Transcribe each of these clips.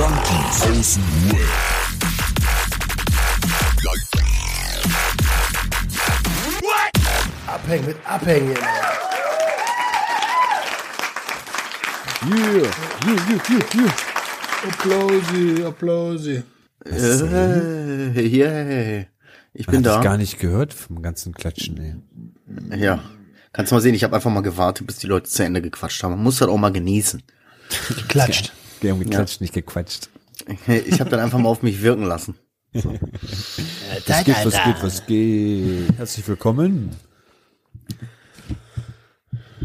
Junkies aus dem Web. Abhängen mit Abhängen. Yeah, yeah, yeah, yeah, yeah. Applausi, Applausi. Äh, yeah. Ich bin da. ich gar nicht gehört vom ganzen Klatschen, ey. Ja. Kannst du mal sehen, ich habe einfach mal gewartet, bis die Leute zu Ende gequatscht haben. Man muss das auch mal genießen. Klatscht. Wir haben geklatscht, nicht gequatscht. Ich habe dann einfach mal auf mich wirken lassen. Was geht, was geht, was geht? Herzlich willkommen.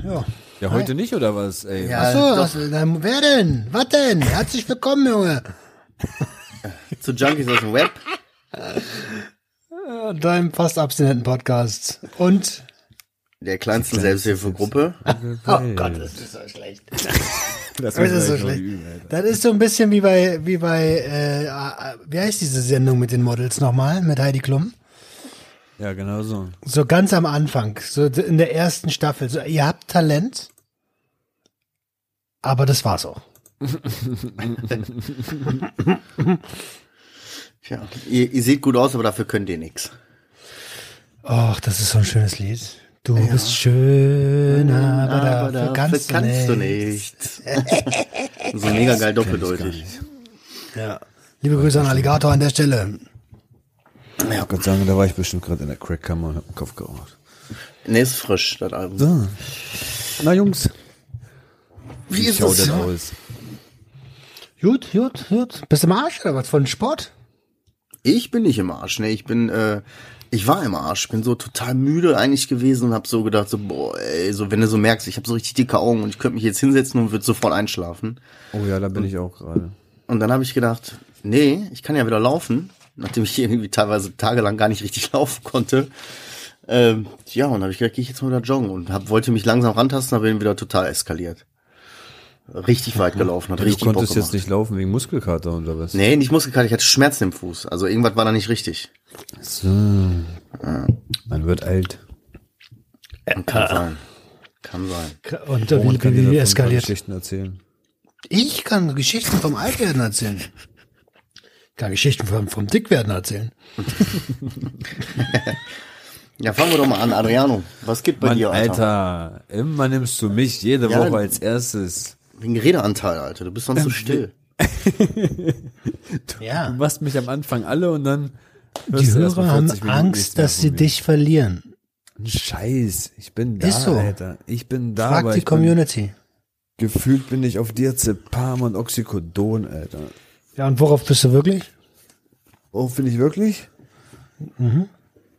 Ja. Ja, heute nicht, oder was, ey? Ja, Achso, was, dann, wer denn? Was denn? Herzlich willkommen, Junge. Zu Junkies aus dem Web. Deinem fast abstinenten Podcast. Und? Der kleinsten Selbsthilfegruppe. Oh Gott, das ist so schlecht. Das, Das ist so schlecht. Das ist so ein bisschen wie bei, wie bei, äh, wie heißt diese Sendung mit den Models nochmal, mit Heidi Klum? Ja, genau so. So ganz am Anfang, so in der ersten Staffel. So, ihr habt Talent, aber das war's auch. Tja, ihr, ihr seht gut aus, aber dafür könnt ihr nix. Och, das ist so ein schönes Lied. Du bist schön, aber, dafür kannst, du nicht. nichts. so mega geil doppeldeutig. Ja. Liebe Grüße an Alligator an der Stelle. Ja, Gott sei Dank, da war ich bestimmt gerade in der Crackkammer und hab den Kopf geraucht. nee, ist frisch, das Album. So. Na, Jungs. Wie Wie ist es? denn aus? Gut, gut, gut. Bist du im Arsch oder was von Sport? Ich bin nicht im Arsch, ne? Ich bin, äh, ich war im Arsch, bin so total müde eigentlich gewesen und hab so gedacht, so, boah, ey, so, wenn du so merkst, ich habe so richtig dicke Augen und ich könnte mich jetzt hinsetzen und würde sofort einschlafen. Oh ja, da bin ich auch gerade. Und dann habe ich gedacht, nee, ich kann ja wieder laufen, nachdem ich irgendwie teilweise tagelang gar nicht richtig laufen konnte. Ähm, ja, und dann habe ich gedacht, gehe ich jetzt mal wieder joggen und hab, wollte mich langsam rantasten, aber bin wieder total eskaliert. Richtig weit gelaufen, hat Du richtig Bock konntest gemacht. jetzt nicht laufen wegen Muskelkater oder was? Nee, nicht Muskelkater, ich hatte Schmerzen im Fuß. Also irgendwas war da nicht richtig. So. Man wird alt. Kann sein. Kann sein. Und äh, wie, kann wie, wie eskaliert? Geschichten erzählen. Ich kann Geschichten vom Altwerden erzählen. Ich kann Geschichten vom, vom Dickwerden erzählen. Ja, fangen wir doch mal an, Adriano. Was geht bei Mann, dir, Alter? Alter, immer nimmst du mich jede Ja, Woche als erstes. Wegen Redeanteil, Alter. Du bist sonst so still. Ja. Du machst mich am Anfang alle und dann Die du Hörer haben 40 Minuten Angst, nichts dass sie dich verlieren. Ein Scheiß, ich bin da, Ist so. Alter. Ich bin da, Frag die ich bin, Community. gefühlt bin ich auf Diazepam und Oxycodon, Alter. Ja, und worauf bist du wirklich? Oh, bin ich wirklich?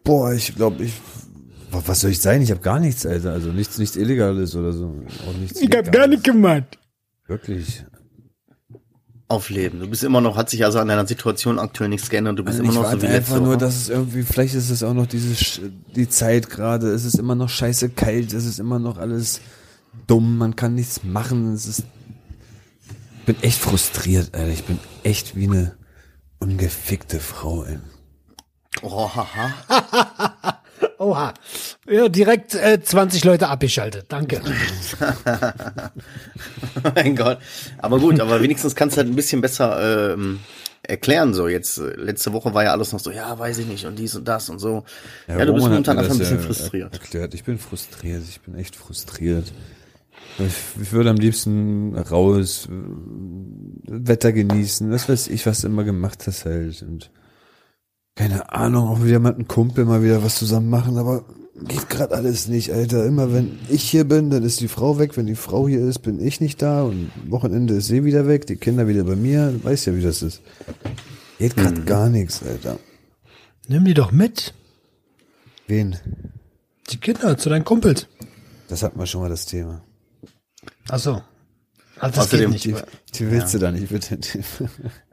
Boah, ich glaube, ich. wa- Was soll ich sein? Ich habe gar nichts, Alter. Also nichts, nichts Illegales oder so. Auch nichts Legales. gemacht. Wirklich. Auf Leben. Du bist immer noch, hat sich also an deiner Situation aktuell nichts geändert. Du bist Also immer noch so wie letzte einfach nur, Woche. dass es irgendwie, vielleicht ist es auch noch diese, die Zeit gerade, es ist immer noch scheiße kalt, es ist immer noch alles dumm, man kann nichts machen, es ist, ich bin echt frustriert, Alter, ich bin echt wie eine ungefickte Frau, ey. Oh, haha. Oha. Ja, direkt äh, 20 Leute abgeschaltet. Danke. mein Gott. Aber gut, aber wenigstens kannst du halt ein bisschen besser ähm, erklären. So jetzt, äh, letzte Woche war ja alles noch so, ja, weiß ich nicht, und dies und das und so. Ja, du bist momentan einfach ein bisschen ja frustriert. Erklärt. Ich bin frustriert, ich bin echt frustriert. Ich, ich würde am liebsten raus, äh, Wetter genießen, was weiß ich, was du immer gemacht hast halt. Und keine Ahnung, auch wieder mit einem Kumpel mal wieder was zusammen machen, aber geht gerade alles nicht, Alter. Immer wenn ich hier bin, dann ist die Frau weg. Wenn die Frau hier ist, bin ich nicht da. Und Wochenende ist sie wieder weg, die Kinder wieder bei mir. Du weißt ja, wie das ist. Geht gerade gar nichts, Alter. Nimm die doch mit. Wen? Die Kinder zu deinen Kumpels. Das hatten wir schon mal das Thema. Ach so. Also das Außerdem geht Die, nicht. die willst du da nicht, bitte.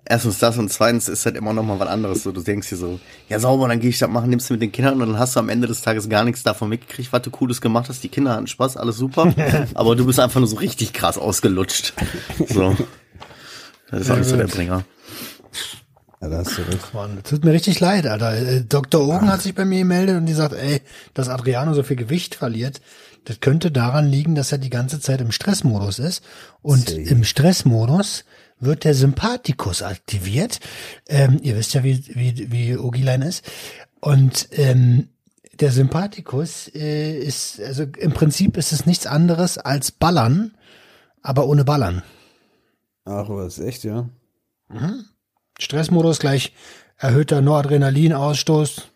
Erstens das und zweitens ist halt immer noch mal was anderes. So, du denkst dir so, ja sauber, dann gehe ich das machen, nimmst du mit den Kindern und dann hast du am Ende des Tages gar nichts davon mitgekriegt, was du Cooles gemacht hast. Die Kinder hatten Spaß, alles super, aber du bist einfach nur so richtig krass ausgelutscht. So. Das ist nicht so der Bringer. Ja, da hast du recht. Mann, das tut mir richtig leid, Alter. Äh, Dr. Ogen hat sich bei mir gemeldet und die sagt, ey, dass Adriano so viel Gewicht verliert, das könnte daran liegen, dass er die ganze Zeit im Stressmodus ist. Und Safe. im Stressmodus wird der Sympathikus aktiviert. Ähm, ihr wisst ja, wie, wie, wie Ogilein ist. Und ähm, der Sympathikus äh, ist, also im Prinzip ist es nichts anderes als Ballern, aber ohne Ballern. Ach, was, echt, ja? Stressmodus gleich erhöhter Noradrenalinausstoß.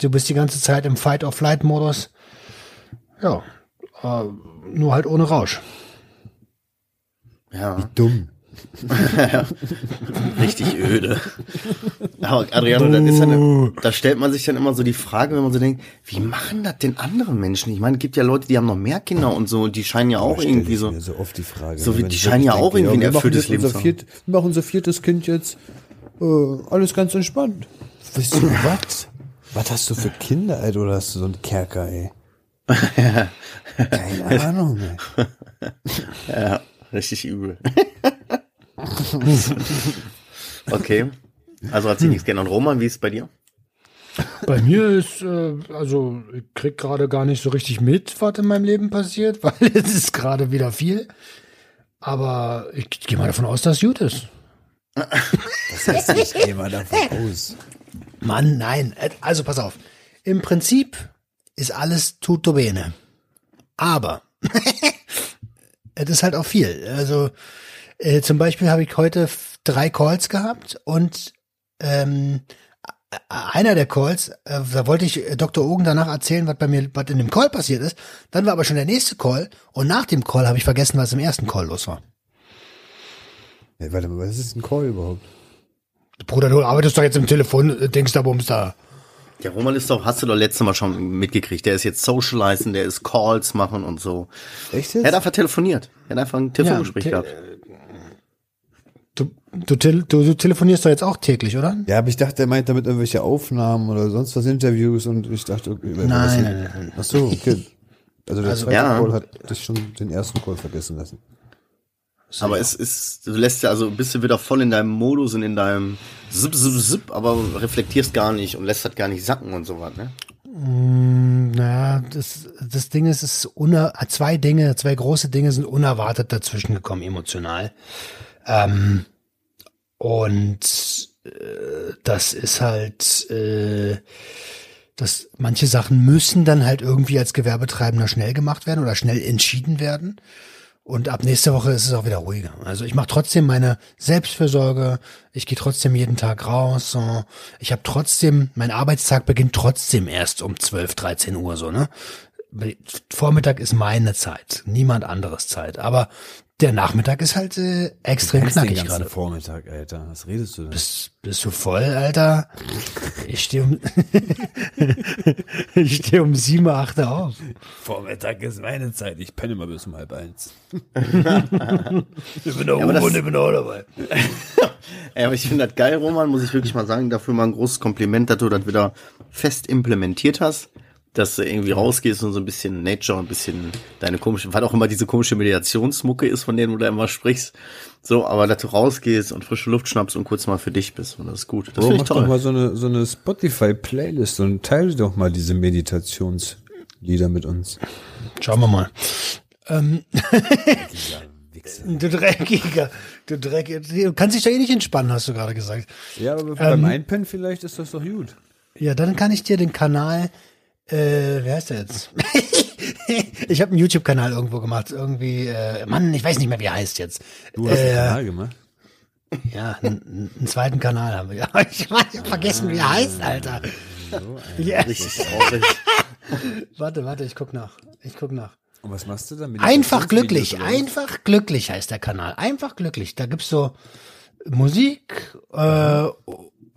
Du bist die ganze Zeit im Fight-or-Flight-Modus. Ja, äh, nur halt ohne Rausch. Ja, Dumm. richtig öde. Aber Adriano, das ist eine, da stellt man sich dann immer so die Frage, wenn man so denkt, wie machen das denn andere Menschen? Ich meine, es gibt ja Leute, die haben noch mehr Kinder und so, und die scheinen ja auch irgendwie so. so oft die Frage. So ne, wie- die scheinen ja auch irgendwie ein erfülltes Leben zu haben. viert, Wir machen unser viertes Kind jetzt. Äh, alles ganz entspannt. Wisst ihr was? Was hast du für Kinder, Alter? Oder hast du so einen Kerker, ey? Keine Ahnung, ey. Ja, richtig übel. okay. Also hat sich nichts geändert. Und Roman, wie ist es bei dir? Bei mir ist, äh, also ich krieg gerade gar nicht so richtig mit, was in meinem Leben passiert, weil es ist gerade wieder viel. Aber ich gehe mal davon aus, dass es gut ist. Das heißt, ich gehe mal davon aus. Mann, nein. Also pass auf. Im Prinzip ist alles tutto bene. Aber es ist halt auch viel. Also äh, zum Beispiel habe ich heute drei Calls gehabt und ähm, einer der Calls, äh, da wollte ich äh, Dr. Ogen danach erzählen, was bei mir, was in dem Call passiert ist. Dann war aber schon der nächste Call und nach dem Call habe ich vergessen, was im ersten Call los war. Ey, warte mal, was ist ein Call überhaupt? Bruder, du arbeitest doch jetzt im Telefon, äh, denkst da bums da. Der Roman ist doch, hast du doch letztes Mal schon mitgekriegt. Der ist jetzt socializen, der ist Calls machen und so. Echt Er jetzt? hat einfach telefoniert. Er hat einfach ein Telefongespräch te- gehabt. Du, du, tel du, du telefonierst doch jetzt auch täglich, oder? Ja, aber ich dachte, er meint damit irgendwelche Aufnahmen oder sonst was Interviews und ich dachte, okay, Nein, nein, nein, nein. Ach so, okay. Also der zweite ja. Call hat dich schon den ersten Call vergessen lassen. Aber es ist, du lässt ja, also bist du wieder voll in deinem Modus und in deinem Zip, Zip, Zip, aber reflektierst gar nicht und lässt das gar nicht sacken und so was, ne? Naja, das, das Ding ist, es ist uner zwei Dinge, zwei große Dinge sind unerwartet dazwischen gekommen, emotional. Ähm, und äh, das ist halt, äh, dass manche Sachen müssen dann halt irgendwie als Gewerbetreibender schnell gemacht werden oder schnell entschieden werden. Und ab nächste Woche ist es auch wieder ruhiger. Also ich mache trotzdem meine Selbstfürsorge. Ich gehe trotzdem jeden Tag raus. Ich habe trotzdem, mein Arbeitstag beginnt trotzdem erst um 12, 13 Uhr so, ne? Vormittag ist meine Zeit, niemand anderes Zeit. Aber der Nachmittag ist halt äh, extrem knackig gerade. Vormittag, Alter. Was redest du denn? Bist, bist du voll, Alter? Ich stehe um, ich stehe um sieben, acht Uhr auf. Vormittag ist meine Zeit. Ich penne mal bis um halb eins. Ich bin da aber das- und ich bin auch dabei. Ey, aber ich finde das geil, Roman, muss ich wirklich mal sagen. Dafür mal ein großes Kompliment, dass du das wieder fest implementiert hast. Dass du irgendwie rausgehst und so ein bisschen Nature, ein bisschen deine komische, was auch immer diese komische Meditationsmucke ist, von denen du da immer sprichst. So, aber dass du rausgehst und frische Luft schnappst und kurz mal für dich bist. Und das ist gut. Das Warum finde ich mach doch toll. mal so eine, so eine Spotify-Playlist und teile doch mal diese Meditationslieder mit uns. Schauen wir mal. Ähm, Dieser Wichser. du Dreckiger, du Dreckiger. Du kannst dich doch eh nicht entspannen, hast du gerade gesagt. Ja, aber beim Einpennen vielleicht ist das doch gut. Ja, dann kann ich dir den Kanal, äh, wer heißt der jetzt? ich habe einen YouTube-Kanal irgendwo gemacht, irgendwie, äh, Mann, ich weiß nicht mehr, wie er heißt jetzt. Du hast äh, einen Kanal gemacht. Ja, einen, einen zweiten Kanal haben wir. Ja, ich hab vergessen, wie er heißt, Alter. Ja. Richtig traurig. Warte, warte, ich guck nach. Ich guck nach. Und was machst du damit? Einfach glücklich, einfach glücklich heißt der Kanal. Einfach glücklich. Da gibt's so Musik, äh,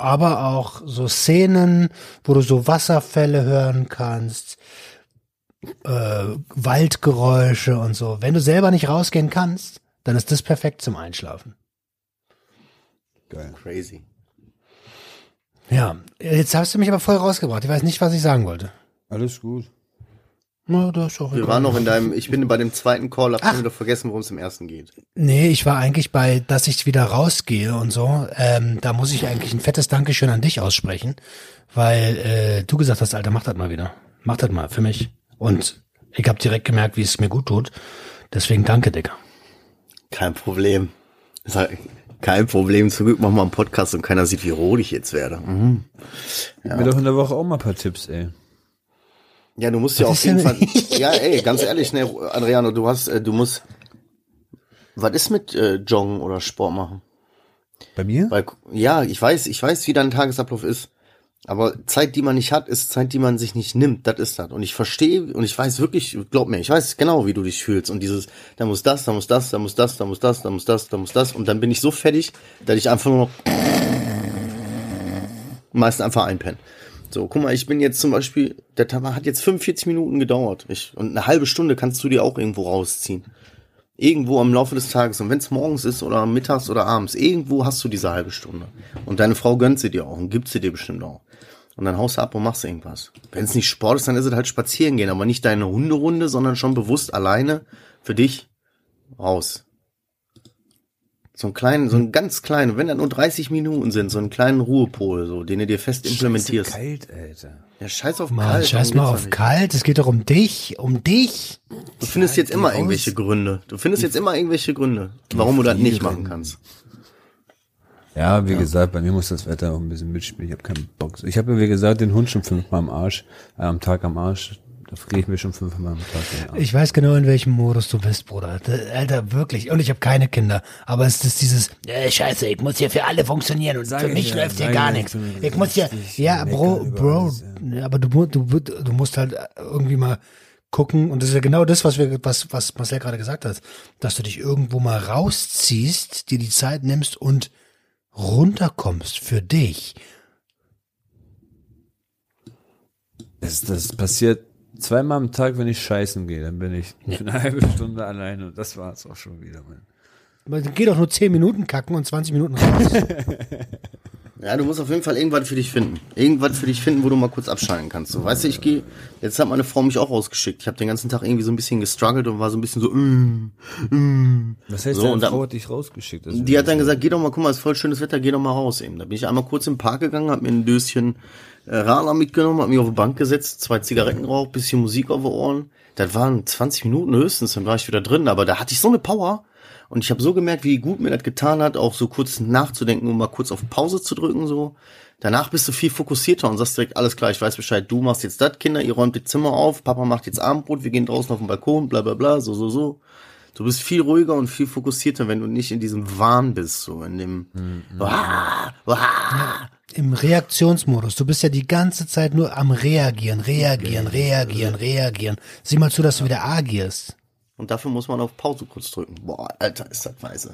aber auch so Szenen, wo du so Wasserfälle hören kannst, äh, Waldgeräusche und so. Wenn du selber nicht rausgehen kannst, dann ist das perfekt zum Einschlafen. Geil. Crazy. Ja, jetzt hast du mich aber voll rausgebracht. Ich weiß nicht, was ich sagen wollte. Alles gut. Na, das ist auch Wir egal. waren noch in deinem, ich bin bei dem zweiten Call, hab schon wieder vergessen, worum es im ersten geht. Nee, ich war eigentlich bei, dass ich wieder rausgehe und so. Ähm, da muss ich eigentlich ein fettes Dankeschön an dich aussprechen, weil äh, du gesagt hast, Alter, mach das mal wieder. Mach das mal für mich. Und ich habe direkt gemerkt, wie es mir gut tut. Deswegen danke, Digga. Kein Problem. Halt- Kein Problem. Zum Glück machen wir einen Podcast und keiner sieht, wie rot ich jetzt werde. Mhm. Gib mir doch in der Woche auch mal ein paar Tipps, ey. Ja, du musst ja auf jeden Fall. Ja, ey, ganz ehrlich, ne, Adriano, du hast, äh, du musst. Was ist mit äh, Joggen oder Sport machen? Bei mir? Weil, ja, ich weiß, ich weiß, wie dein Tagesablauf ist. Aber Zeit, die man nicht hat, ist Zeit, die man sich nicht nimmt. Das ist das. Und ich verstehe und ich weiß wirklich, glaub mir, ich weiß genau, wie du dich fühlst. Und dieses, da muss das, da muss das, da muss das, da muss das, da muss das, da muss das. Und dann bin ich so fertig, dass ich einfach nur noch meist einfach einpenne. So, guck mal, ich bin jetzt zum Beispiel, der Tag hat jetzt 45 Minuten gedauert. Ich, und eine halbe Stunde kannst du dir auch irgendwo rausziehen. Irgendwo im Laufe des Tages. Und wenn es morgens ist oder mittags oder abends, irgendwo hast du diese halbe Stunde. Und deine Frau gönnt sie dir auch und gibt sie dir bestimmt auch. Und dann haust du ab und machst irgendwas. Wenn es nicht Sport ist, dann ist es halt spazieren gehen, aber nicht deine Hunderunde, sondern schon bewusst alleine für dich raus. So einen kleinen, so einen ganz kleinen, wenn das nur 30 Minuten sind, so einen kleinen Ruhepol, so, den du dir fest implementierst. Kalt, Alter. Ja, scheiß auf Mann, kalt. scheiß mal auf kalt. Es geht doch um dich. Um dich. Du findest jetzt immer irgendwelche Gründe. Du findest jetzt immer irgendwelche Gründe, warum du das nicht machen kannst. Ja, wie gesagt, bei mir muss das Wetter auch ein bisschen mitspielen. Ich habe keinen Bock. Ich habe ja, wie gesagt, den Hund schon fünfmal am Arsch, äh, am Tag am Arsch. Da friere ich mir schon fünfmal am Tag. Ich weiß genau, in welchem Modus du bist, Bruder. Alter, wirklich. Und ich habe keine Kinder. Aber es ist dieses, äh, scheiße, ich muss hier für alle funktionieren und Sag für ich mich ja, läuft hier gar nichts. ich muss hier, ja, Bro, Bro, ja, aber du, du, du musst halt irgendwie mal gucken, und das ist ja genau das, was wir, was, was Marcel gerade gesagt hat, dass du dich irgendwo mal rausziehst, dir die Zeit nimmst und runterkommst für dich. Das, das passiert zweimal am Tag, wenn ich scheißen gehe. Dann bin ich eine halbe Stunde alleine und das war's auch schon wieder, Mann. Man geht doch nur 10 Minuten kacken und 20 Minuten raus. Ja, du musst auf jeden Fall irgendwas für dich finden. Irgendwas für dich finden, wo du mal kurz abschalten kannst. So, weißt du, ich gehe, jetzt hat meine Frau mich auch rausgeschickt. Ich habe den ganzen Tag irgendwie so ein bisschen gestruggelt und war so ein bisschen so, mm, mm. Was heißt, So, deine und dann- Frau hat dich rausgeschickt? Die hat dann gesagt, geh doch mal, guck mal, ist voll schönes Wetter, geh doch mal raus eben. Da bin ich einmal kurz im Park gegangen, hab mir ein Döschen Radler mitgenommen, hab mich auf die Bank gesetzt, zwei Zigaretten geraucht, bisschen Musik auf die Ohren. Das waren 20 Minuten höchstens, dann war ich wieder drin, aber da hatte ich so eine Power. Und ich habe so gemerkt, wie gut mir das getan hat, auch so kurz nachzudenken und mal kurz auf Pause zu drücken, so. Danach bist du viel fokussierter und sagst direkt, alles klar, ich weiß Bescheid, du machst jetzt das, Kinder, ihr räumt die Zimmer auf, Papa macht jetzt Abendbrot, wir gehen draußen auf den Balkon, bla bla bla, so, so, so. Du bist viel ruhiger und viel fokussierter, wenn du nicht in diesem Wahn bist, so in dem Wah, wah. Im Reaktionsmodus. Du bist ja die ganze Zeit nur am Reagieren, reagieren, reagieren, reagieren. Sieh mal zu, dass du wieder agierst. Und dafür muss man auf Pause kurz drücken. Boah, Alter, ist das weise.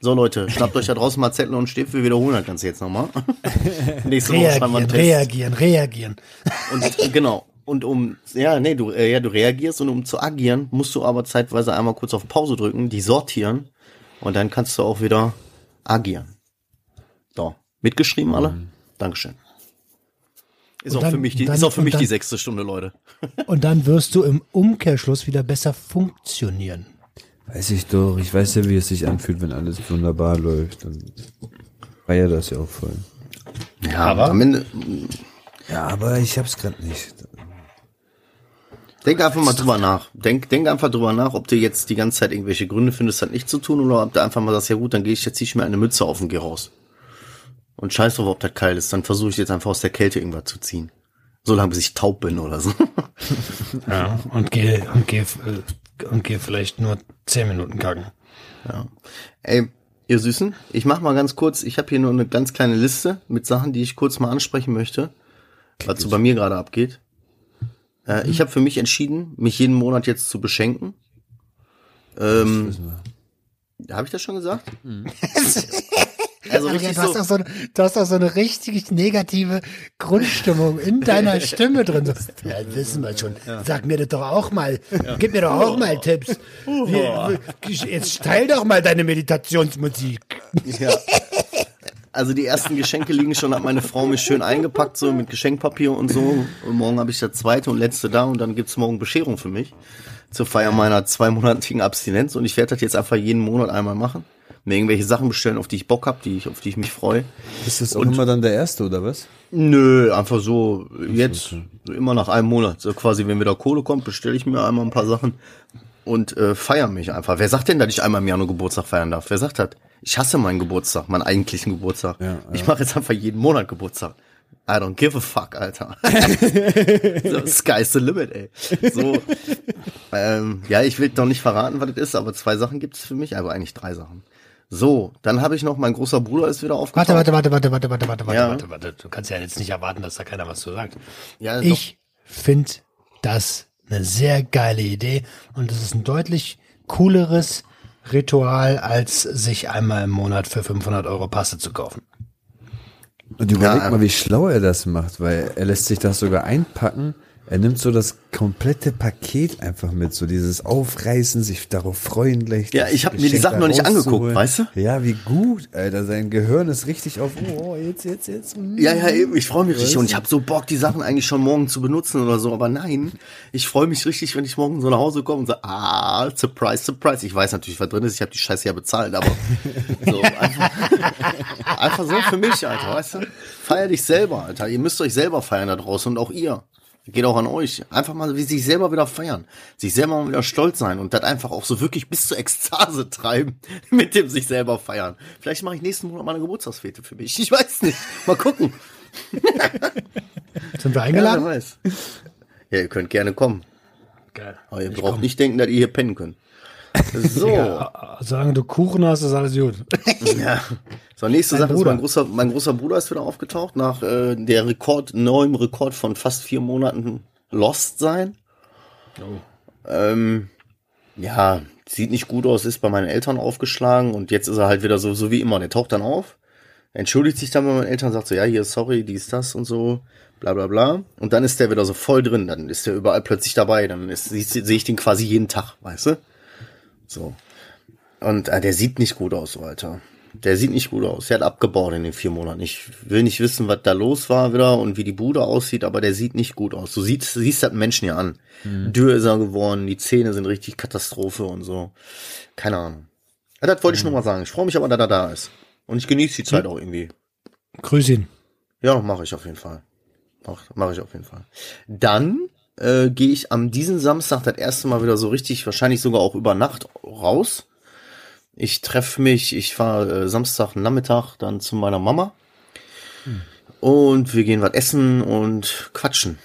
So Leute, schnappt euch da draußen mal Zettel und Stift, wir wiederholen das Ganze jetzt nochmal. Nächste Woche schreiben wir einen Reagieren, Test. reagieren, reagieren. Und äh, genau. Und um, ja, nee, du, äh, ja, du reagierst und um zu agieren, musst du aber zeitweise einmal kurz auf Pause drücken, die sortieren und dann kannst du auch wieder agieren. So, mitgeschrieben alle? Dankeschön. Ist auch dann- für mich die, dann- ist auch für mich die dann- sechste Stunde, Leute. Und dann wirst du im Umkehrschluss wieder besser funktionieren. Weiß ich doch. Ich weiß ja, wie es sich anfühlt, wenn alles wunderbar läuft. Dann feier das ja auch voll. Ja, aber am Ende, Ja, aber ich hab's gerade nicht. Denk einfach mal drüber nach. Denk, denk einfach drüber nach, ob du jetzt die ganze Zeit irgendwelche Gründe findest, das nicht zu tun, oder ob du einfach mal sagst, ja gut, dann gehe ich jetzt zieh ich mir eine Mütze auf und gehe raus. Und scheiß drauf, ob das kalt ist, dann versuche ich jetzt einfach aus der Kälte irgendwas zu ziehen. So lange, bis ich taub bin oder so. Ja, und geh, und geh, äh, und geh vielleicht nur 10 Minuten kacken. Ja. Ey, ihr Süßen, ich mach mal ganz kurz, ich habe hier nur eine ganz kleine Liste mit Sachen, die ich kurz mal ansprechen möchte, was so bei mir gerade abgeht. Äh, ich habe für mich entschieden, mich jeden Monat jetzt zu beschenken. Ähm, habe ich das schon gesagt? Also Adrian, richtig du, hast so. doch so, eine- du hast doch so eine richtig negative Grundstimmung in deiner Stimme drin. So, ja, wissen wir schon. Sag mir das doch auch mal. Gib mir doch auch mal Tipps. Wie, jetzt teil doch mal deine Meditationsmusik. Ja. Also die ersten Geschenke liegen schon, hat meine Frau mich schön eingepackt, so mit Geschenkpapier und so. Und morgen habe ich das zweite und letzte da und dann gibt's morgen Bescherung für mich. Zur Feier meiner zweimonatigen Abstinenz. Und ich werde das jetzt einfach jeden Monat einmal machen. Mir irgendwelche Sachen bestellen, auf die ich Bock hab, die ich, auf die ich mich freue. Ist das auch immer dann der Erste, oder was? Nö, einfach so jetzt so immer nach einem Monat. So quasi, wenn wieder Kohle kommt, bestelle ich mir einmal ein paar Sachen und äh, feier mich einfach. Wer sagt denn, dass ich einmal im Jahr nur Geburtstag feiern darf? Wer sagt das? Ich hasse meinen Geburtstag, meinen eigentlichen Geburtstag. Ja, Ich mache jetzt einfach jeden Monat Geburtstag. I don't give a fuck, Alter. so, sky's the limit, ey. So, ähm, ja, ich will doch nicht verraten, was das ist, aber zwei Sachen gibt's für mich, aber eigentlich drei Sachen. So, dann habe ich noch, mein großer Bruder ist wieder aufgetaucht. Warte, warte, warte, warte, warte, warte, warte, Ja. warte, warte. Du kannst ja jetzt nicht erwarten, dass da keiner was zu sagt. Ja. Ich finde das eine sehr geile Idee und es ist ein deutlich cooleres Ritual, als sich einmal im Monat für 500 Euro Paste zu kaufen. Und überleg Ja, mal, wie schlau er das macht, weil er lässt sich das sogar einpacken. Er nimmt so das komplette Paket einfach mit, so dieses Aufreißen, sich darauf freuen gleich. Ja, ich hab mir die Sachen noch nicht angeguckt, weißt du? Ja, wie gut, Alter. Sein Gehirn ist richtig auf, oh, jetzt, jetzt, jetzt. mm. Ja, ja, eben, ich freue mich richtig Weißt und du? ich habe so Bock, die Sachen eigentlich schon morgen zu benutzen oder so, aber nein, ich freue mich richtig, wenn ich morgen so nach Hause komme und so, ah, surprise, surprise. Ich weiß natürlich, was drin ist, ich habe die Scheiße ja bezahlt, aber so einfach, einfach so für mich, Alter, weißt du? Feier dich selber, Alter. Ihr müsst euch selber feiern da draußen und auch ihr. Geht auch an euch. Einfach mal wie sich selber wieder feiern. Sich selber mal wieder stolz sein und das einfach auch so wirklich bis zur Ekstase treiben mit dem sich selber feiern. Vielleicht mache ich nächsten Monat mal eine Geburtstagsfete für mich. Ich weiß nicht. Mal gucken. Sind wir Ja, eingeladen? wer weiß. Ja, ihr könnt gerne kommen. Geil. Aber ihr Ich braucht komm. nicht denken, dass ihr hier pennen könnt. So. Ja, solange du Kuchen hast, ist alles gut. Ja. So, nächste Sache ist, mein großer, mein großer Bruder ist wieder aufgetaucht nach äh, der Rekord, neuem Rekord von fast vier Monaten Lost sein. Ähm, ja, sieht nicht gut aus, ist bei meinen Eltern aufgeschlagen und jetzt ist er halt wieder so, so wie immer. Der taucht dann auf, entschuldigt sich dann bei meinen Eltern, sagt so, ja, hier, sorry, dies, das und so, bla bla bla. Und dann ist der wieder so voll drin, dann ist der überall plötzlich dabei, dann sehe seh ich den quasi jeden Tag, weißt du? So. Und äh, der sieht nicht gut aus, so, Alter. Der sieht nicht gut aus. Der hat abgebaut in den vier Monaten. Ich will nicht wissen, was da los war wieder und wie die Bude aussieht, aber der sieht nicht gut aus. Du siehst, siehst das Menschen ja an. Dürr ist er geworden, die Zähne sind richtig Katastrophe und so. Keine Ahnung. Ja, das wollte ich nur mal sagen. Ich freue mich aber, dass er da ist. Und ich genieße die Zeit auch irgendwie. Grüß ihn. Ja, mache ich auf jeden Fall. Mach, mach ich auf jeden Fall. Dann äh, gehe ich am diesen Samstag das erste Mal wieder so richtig, wahrscheinlich sogar auch über Nacht raus. Ich treffe mich, ich fahre äh, Samstag Nachmittag dann zu meiner Mama. Und wir gehen was essen und quatschen.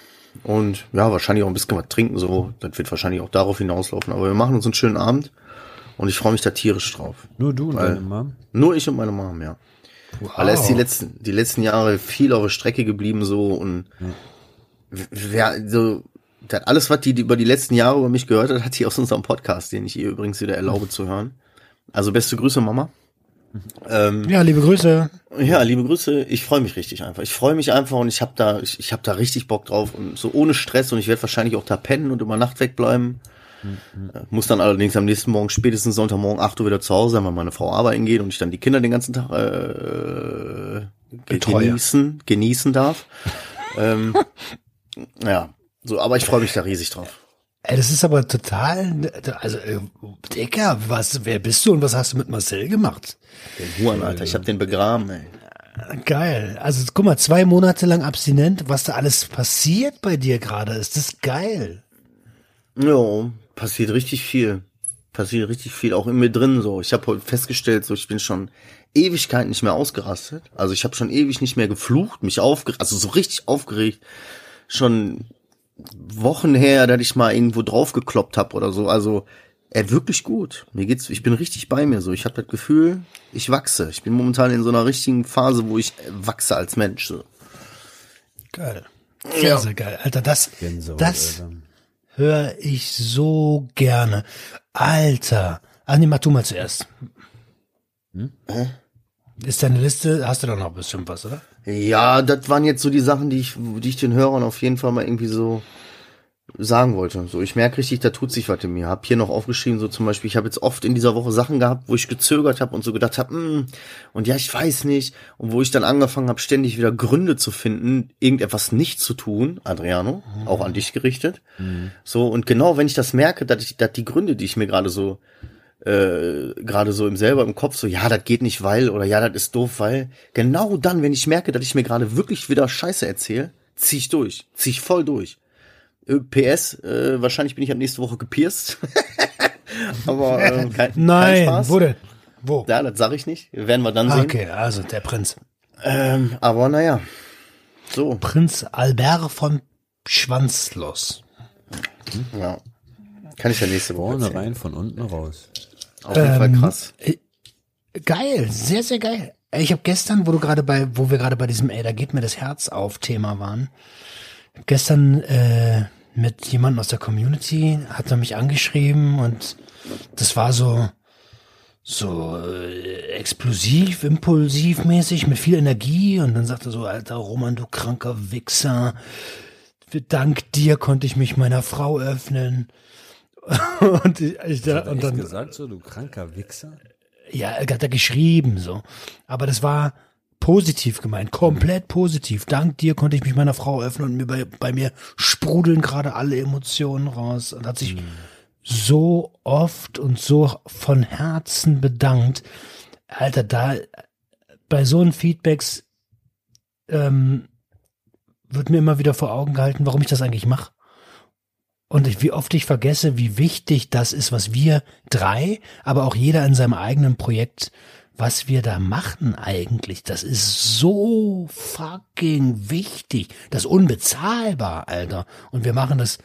Und ja, wahrscheinlich auch ein bisschen was trinken, so. Das wird wahrscheinlich auch darauf hinauslaufen. Aber wir machen uns einen schönen Abend. Und ich freue mich da tierisch drauf. Nur du und Weil- deine Mom? Nur ich und meine Mom, ja. Weil er ist die letzten, die letzten Jahre viel auf der Strecke geblieben so und wer, so, das alles, was die die über die letzten Jahre über mich gehört hat, hat die aus unserem Podcast, den ich ihr übrigens wieder erlaube zu hören. Also beste Grüße, Mama. Ähm, Ja, liebe Grüße. ja, liebe Grüße. Ich freue mich richtig einfach. Ich freue mich einfach und ich habe da, ich, ich habe da richtig Bock drauf und so ohne Stress und ich werde wahrscheinlich auch da pennen und über Nacht wegbleiben. Äh, Muss dann allerdings am nächsten Morgen, spätestens Sonntagmorgen 8 Uhr wieder zu Hause sein, weil meine Frau arbeiten geht und ich dann die Kinder den ganzen Tag äh, genießen, genießen darf. ähm, ja, so, aber ich freue mich da riesig drauf. Ey, das ist aber total, also, äh, Dicker, was, wer bist du und was hast du mit Marcel gemacht? Den Huren, Alter, ich habe den begraben, ey. Geil. Also, guck mal, zwei Monate lang abstinent, was da alles passiert bei dir gerade, ist das geil. Ja, passiert richtig viel. Passiert richtig viel, auch in mir drin so. Ich habe festgestellt, so ich bin schon Ewigkeit nicht mehr ausgerastet. Also ich habe schon ewig nicht mehr geflucht, mich aufgeregt, also so richtig aufgeregt. Schon Wochen her, dass ich mal irgendwo drauf gekloppt habe oder so. Also er wirklich gut. Mir geht's, ich bin richtig bei mir so. Ich habe das Gefühl, ich wachse. Ich bin momentan in so einer richtigen Phase, wo ich wachse als Mensch. So. Geil. Sehr, sehr geil. Alter, das, Gänsehaut, das höre ich so gerne. Alter. Ah, nee, mach du mal zuerst. Ist deine Liste, hast du doch noch bestimmt was, oder? Ja, das waren jetzt so die Sachen, die ich, die ich den Hörern auf jeden Fall mal irgendwie so sagen wollte. So, ich merke richtig, da tut sich was in mir. Hab hier noch aufgeschrieben, so zum Beispiel, ich habe jetzt oft in dieser Woche Sachen gehabt, wo ich gezögert habe und so gedacht habe, hm, und ja, ich weiß nicht, und wo ich dann angefangen habe, ständig wieder Gründe zu finden, irgendetwas nicht zu tun, Adriano, auch an dich gerichtet. So, und genau wenn ich das merke, dass ich, dass die Gründe, die ich mir gerade so äh, gerade so im selber im Kopf so, ja, das geht nicht, weil, oder ja, das ist doof, weil, genau dann, wenn ich merke, dass ich mir gerade wirklich wieder Scheiße erzähle, zieh ich durch, zieh ich voll durch. Äh, PS, äh, wahrscheinlich bin ich ab nächste Woche gepierst. Aber äh, kein, kein Nein, Spaß. wo denn? Wo? Ja, das sage ich nicht. Werden wir dann sehen. okay, also der Prinz. Ähm, aber naja. So, Prinz Albert von Schwanzlos. ja. Kann ich ja nächste Woche Vorne rein, von unten raus. Auf jeden Fall Ähm, krass. Geil, sehr, sehr geil. Ich habe gestern, wo du gerade bei, wo wir gerade bei diesem, ey, da geht mir das Herz auf Thema waren, gestern äh, mit jemandem aus der Community hat er mich angeschrieben und das war so so äh, explosiv, impulsiv mäßig mit viel Energie und dann sagte er so, alter Roman, du kranker Wichser, dank dir konnte ich mich meiner Frau öffnen. und ich, ich da, Hat und dann gesagt so, du kranker Wichser? ja, hat er geschrieben so. Aber das war positiv gemeint, komplett positiv. Dank dir konnte ich mich meiner Frau öffnen und mir bei, bei mir sprudeln gerade alle Emotionen raus und hat sich so oft und so von Herzen bedankt. Alter, da bei so einen Feedbacks ähm, wird mir immer wieder vor Augen gehalten, warum ich das eigentlich mache. Und wie oft ich vergesse, wie wichtig das ist, was wir drei, aber auch jeder in seinem eigenen Projekt, was wir da machen eigentlich. Das ist so fucking wichtig. Das ist unbezahlbar, Alter. Und wir machen das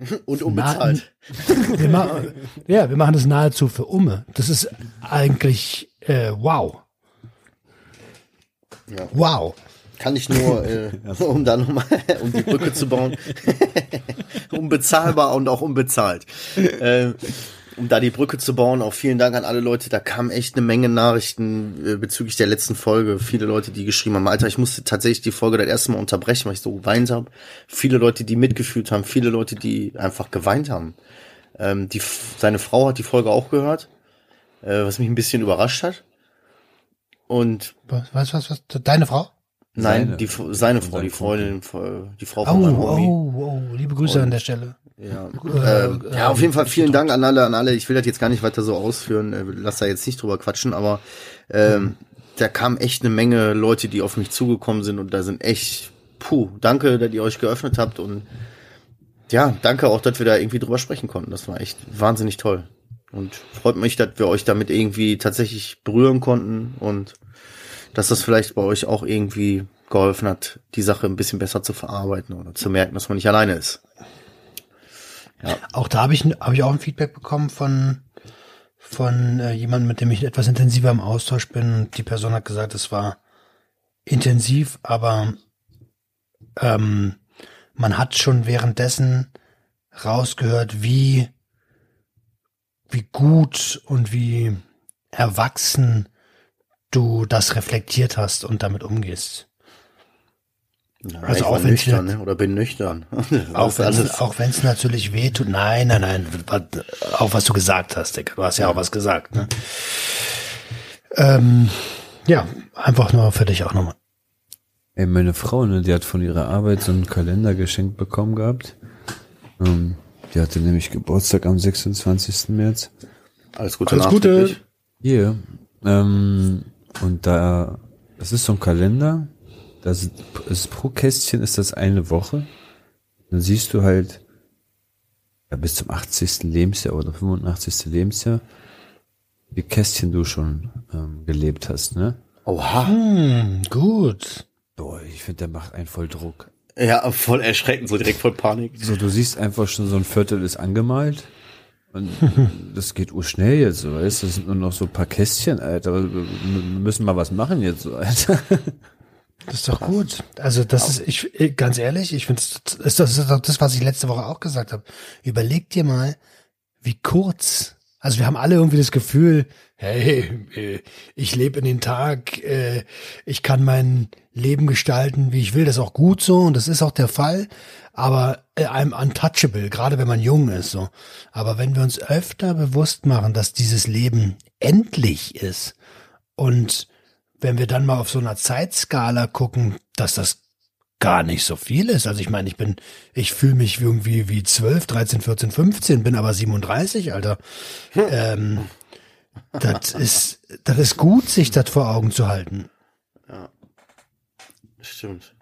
Und unbezahlt. Wir ja, wir machen das nahezu für Umme. Das ist eigentlich äh, wow. Ja. Wow. Kann ich nur, äh, um da nochmal, um die Brücke zu bauen, unbezahlbar und auch unbezahlt. Äh, um da die Brücke zu bauen, auch vielen Dank an alle Leute. Da kamen echt eine Menge Nachrichten äh, bezüglich der letzten Folge. Viele Leute, die geschrieben haben, Alter, ich musste tatsächlich die Folge das erste Mal unterbrechen, weil ich so geweint habe. Viele Leute, die mitgefühlt haben, viele Leute, die einfach geweint haben. Ähm, die, seine Frau hat die Folge auch gehört, äh, was mich ein bisschen überrascht hat. Und Was, was, was, was? Deine Frau? Nein, Seine. die, seine, Frau, die Freundin, die Frau Oh, von meinem Homie. oh, oh, liebe Grüße an der Stelle. Ja. Äh, Ähm, ja, auf jeden Fall vielen Dank an alle, an alle. Ich will das jetzt gar nicht weiter so ausführen, äh, lass da jetzt nicht drüber quatschen, aber ähm, da kam echt eine Menge Leute, die auf mich zugekommen sind und da sind echt, puh, danke, dass ihr euch geöffnet habt und ja, danke auch, dass wir da irgendwie drüber sprechen konnten. Das war echt wahnsinnig toll. Und freut mich, dass wir euch damit irgendwie tatsächlich berühren konnten und dass das vielleicht bei euch auch irgendwie geholfen hat, die Sache ein bisschen besser zu verarbeiten oder zu merken, dass man nicht alleine ist. Auch da habe ich, hab ich auch ein Feedback bekommen von, von äh, jemandem, mit dem ich etwas intensiver im Austausch bin. Und die Person hat gesagt, es war intensiv, aber ähm, man hat schon währenddessen rausgehört, wie, wie gut und wie erwachsen du das reflektiert hast und damit umgehst. Ja, Also ich auch war wenn nüchtern, ne? oder bin nüchtern. Auch wenn es natürlich weh tut. Nein, nein, nein. Auch was du gesagt hast, Digga. Du hast ja auch was gesagt, ne? Ähm, ja, einfach nur für dich auch nochmal. Ey, meine Frau, ne, die hat von ihrer Arbeit so einen Kalender geschenkt bekommen gehabt. Ähm, die hatte nämlich Geburtstag am 26. März. Alles Gute Alles Gute. Hier. Ähm, und da, das ist so ein Kalender. Das ist, ist pro Kästchen ist das eine Woche. Dann siehst du halt ja, bis zum 80. Lebensjahr oder 85. Lebensjahr, wie Kästchen du schon ähm, gelebt hast, ne? Oha. Hm, gut. Boah, ich finde, der macht einen voll Druck. Ja, voll erschreckend, so direkt voll Panik. So, du siehst einfach schon so ein Viertel ist angemalt. Und das geht urschnell jetzt, weißt du? Das sind nur noch so ein paar Kästchen, Alter. Wir müssen mal was machen jetzt, Alter. Das ist doch gut. Also das ist, ich äh, ganz ehrlich, ich finde, das ist doch das, was ich letzte Woche auch gesagt habe. Überleg dir mal, wie kurz. Also wir haben alle irgendwie das Gefühl, hey, äh, ich lebe in den Tag, äh, ich kann mein Leben gestalten, wie ich will. Das ist auch gut so und das ist auch der Fall. Aber äh, I'm untouchable, gerade wenn man jung ist so. Aber wenn wir uns öfter bewusst machen, dass dieses Leben endlich ist und wenn wir dann mal auf so einer Zeitskala gucken, dass das gar nicht so viel ist. Also ich meine, ich bin, ich fühle mich irgendwie wie 12, 13, 14, 15, bin aber 37, Alter. Ähm, das ist, das ist gut, sich das vor Augen zu halten. Stimmt.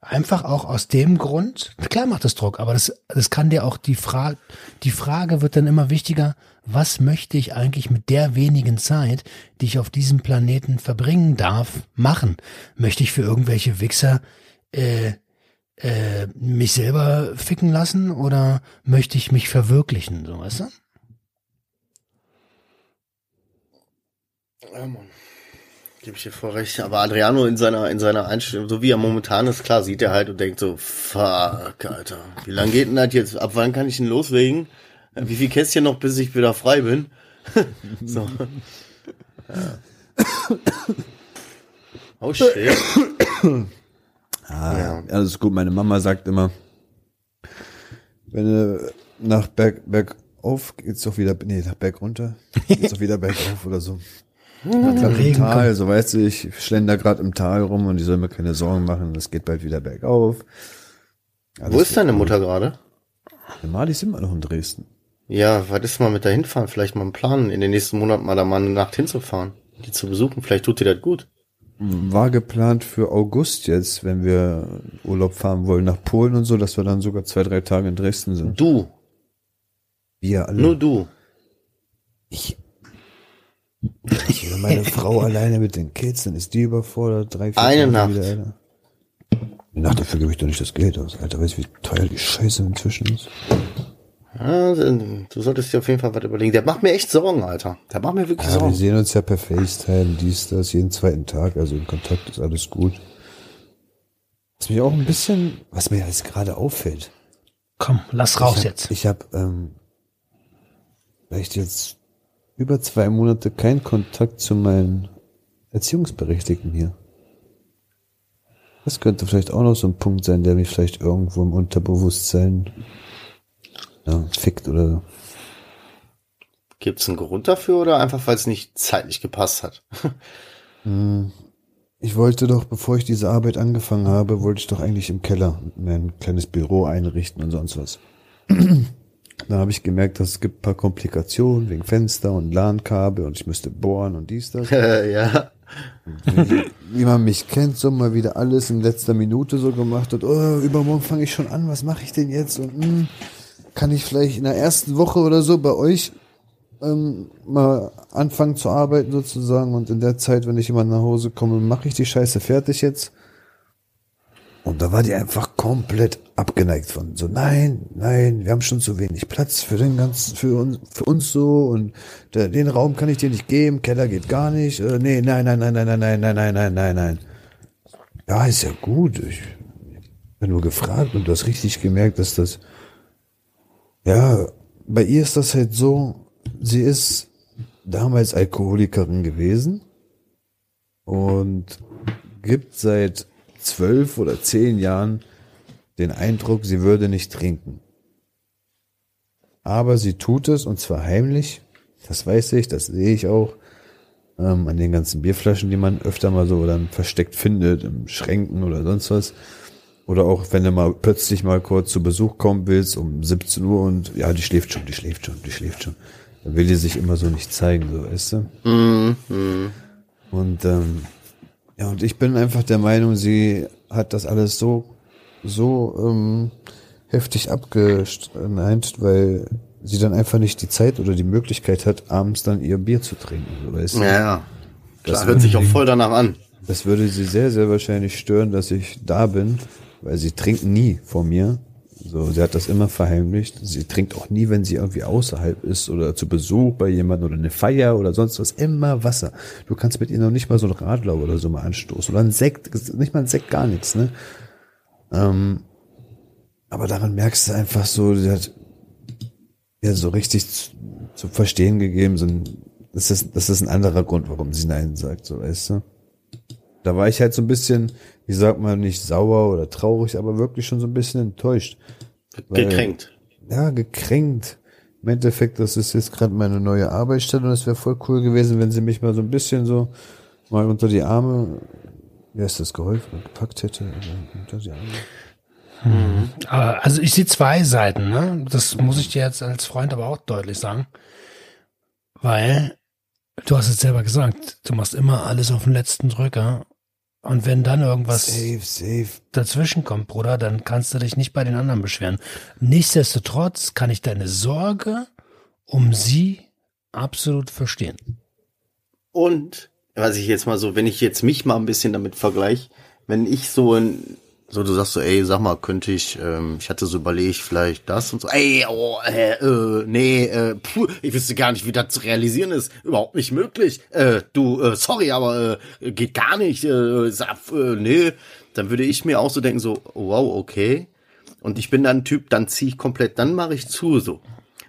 Einfach auch aus dem Grund, klar macht es Druck, aber das, das kann dir auch die Frage, die Frage wird dann immer wichtiger, was möchte ich eigentlich mit der wenigen Zeit, die ich auf diesem Planeten verbringen darf, machen? Möchte ich für irgendwelche Wichser äh, äh, mich selber ficken lassen oder möchte ich mich verwirklichen, so weißt du? Ja, Mann. Gebe ich dir voll recht. Aber Adriano in seiner, in seiner Einstellung, so wie er momentan ist, klar, sieht er halt und denkt so, fuck, Alter. Wie lange geht denn das jetzt? Ab wann kann ich denn loslegen? Wie viel Kästchen noch, bis ich wieder frei bin? so. Ja. Oh shit. Ah, Ja. alles gut. Meine Mama sagt immer, wenn du nach Berg, bergauf geht's doch wieder, nee, nach Berg runter, geht's doch wieder bergauf oder so. Im Tal, so weißt du, ich schlender gerade im Tal rum und ich soll mir keine Sorgen machen, es geht bald wieder bergauf. Alles Wo ist deine Mutter gerade? wird- Mali sind wir noch in Dresden. Ja, was ist mal mit da hinfahren? Vielleicht mal ein Plan, in den nächsten Monaten mal da mal eine Nacht hinzufahren, die zu besuchen. Vielleicht tut dir das gut. War geplant für August jetzt, wenn wir Urlaub fahren wollen nach Polen und so, dass wir dann sogar zwei, drei Tage in Dresden sind. Du, Wir alle. nur du. Ich. Ich oder meine Frau alleine mit den Kids, dann ist die überfordert, drei, vier Eine Tage Nacht. Wieder, Alter. Die Nacht dafür gebe ich doch nicht das Geld aus, Alter. Weißt du, wie teuer die Scheiße inzwischen ist? Ja, du solltest dir auf jeden Fall was überlegen. Der macht mir echt Sorgen, Alter. Der macht mir wirklich Ja, wir Sorgen. sehen uns ja per FaceTime, dies, das, jeden zweiten Tag, also in Kontakt ist alles gut. Was mich auch ein bisschen, was mir jetzt gerade auffällt. Komm, lass raus ich hab, jetzt. Ich habe ähm, vielleicht jetzt über zwei Monate keinen Kontakt zu meinen Erziehungsberechtigten hier. Das könnte vielleicht auch noch so ein Punkt sein, der mich vielleicht irgendwo im Unterbewusstsein ja, fickt oder Gibt's einen Grund dafür oder einfach, weil es nicht zeitlich gepasst hat? Ich wollte doch, bevor ich diese Arbeit angefangen habe, wollte ich doch eigentlich im Keller mir ein kleines Büro einrichten und sonst was. Dann habe ich gemerkt, dass es gibt ein paar Komplikationen wegen Fenster und LAN-Kabel und ich müsste bohren und dies, das. ja. wie, wie man mich kennt, so mal wieder alles in letzter Minute so gemacht hat. Oh, übermorgen fange ich schon an, was mache ich denn jetzt? Und hm, kann ich vielleicht in der ersten Woche oder so bei euch ähm, mal anfangen zu arbeiten sozusagen und in der Zeit, wenn ich immer nach Hause komme, mache ich die Scheiße fertig jetzt. Und da war die einfach komplett abgeneigt von so, nein, nein, wir haben schon zu wenig Platz für den ganzen, für uns, für uns so und der, den Raum kann ich dir nicht geben, Keller geht gar nicht, äh, nee, nein, nein, nein, nein, nein, nein, nein, nein, nein, nein, nein. Ja, ist ja gut, ich bin nur gefragt und du hast richtig gemerkt, dass das, ja, bei ihr ist das halt so, sie ist damals Alkoholikerin gewesen und gibt seit zwölf oder zehn Jahren den Eindruck, sie würde nicht trinken. Aber sie tut es und zwar heimlich. Das weiß ich, das sehe ich auch. Ähm, an den ganzen Bierflaschen, die man öfter mal so dann versteckt findet, im Schränken oder sonst was. Oder auch wenn du mal plötzlich mal kurz zu Besuch kommen willst um 17 Uhr und ja, die schläft schon, die schläft schon, die schläft schon. Dann will die sich immer so nicht zeigen, so weißt du. Mhm. Mhm. Und ähm, ja, und ich bin einfach der Meinung, sie hat das alles so so ähm, heftig abgeneint, weil sie dann einfach nicht die Zeit oder die Möglichkeit hat, abends dann ihr Bier zu trinken. So, weißt du? Ja, ja. Das Klar, hört sich auch voll danach an. Das würde sie sehr, sehr wahrscheinlich stören, dass ich da bin, weil sie trinkt nie vor mir. So, sie hat das immer verheimlicht. Sie trinkt auch nie, wenn sie irgendwie außerhalb ist oder zu Besuch bei jemandem oder eine Feier oder sonst was. Immer Wasser. Du kannst mit ihr noch nicht mal so einen Radler oder so mal anstoßen. Oder ein Sekt, nicht mal ein Sekt, gar nichts, ne? Ähm, aber daran merkst du einfach so, sie hat ja so richtig zu, zu verstehen gegeben, so ein, das ist, das ist ein anderer Grund, warum sie Nein sagt, so weißt du. Da war ich halt so ein bisschen, wie sagt man, nicht sauer oder traurig, aber wirklich schon so ein bisschen enttäuscht. Weil- Gekränkt. Ja, gekränkt. Im Endeffekt, das ist jetzt gerade meine neue Arbeitsstelle und es wäre voll cool gewesen, wenn sie mich mal so ein bisschen so mal unter die Arme, wie heißt das, geholfen, gepackt hätte. Oder unter die Arme. Aber, Also ich sehe zwei Seiten, ne? Das muss ich dir jetzt als Freund aber auch deutlich sagen. Weil, du hast es selber gesagt, du machst immer alles auf den letzten Drücker Und wenn dann irgendwas Safe, safe. dazwischen kommt, Bruder, dann kannst du dich nicht bei den anderen beschweren. Nichtsdestotrotz kann ich deine Sorge um sie absolut verstehen. Und, was ich jetzt mal so, wenn ich jetzt mich mal ein bisschen damit vergleiche, wenn ich so in, so du sagst so, ey, sag mal, könnte ich, ähm, ich hatte so überlegt, vielleicht das und so, ey, oh, äh, äh nee, äh, puh, ich wüsste gar nicht, wie das zu realisieren ist, überhaupt nicht möglich. Äh, du, äh, sorry, aber äh, geht gar nicht, äh, sag, äh, nee, dann würde ich mir auch so denken, so, wow, okay. Und ich bin dann ein Typ, dann ziehe ich komplett, dann mache ich zu, so.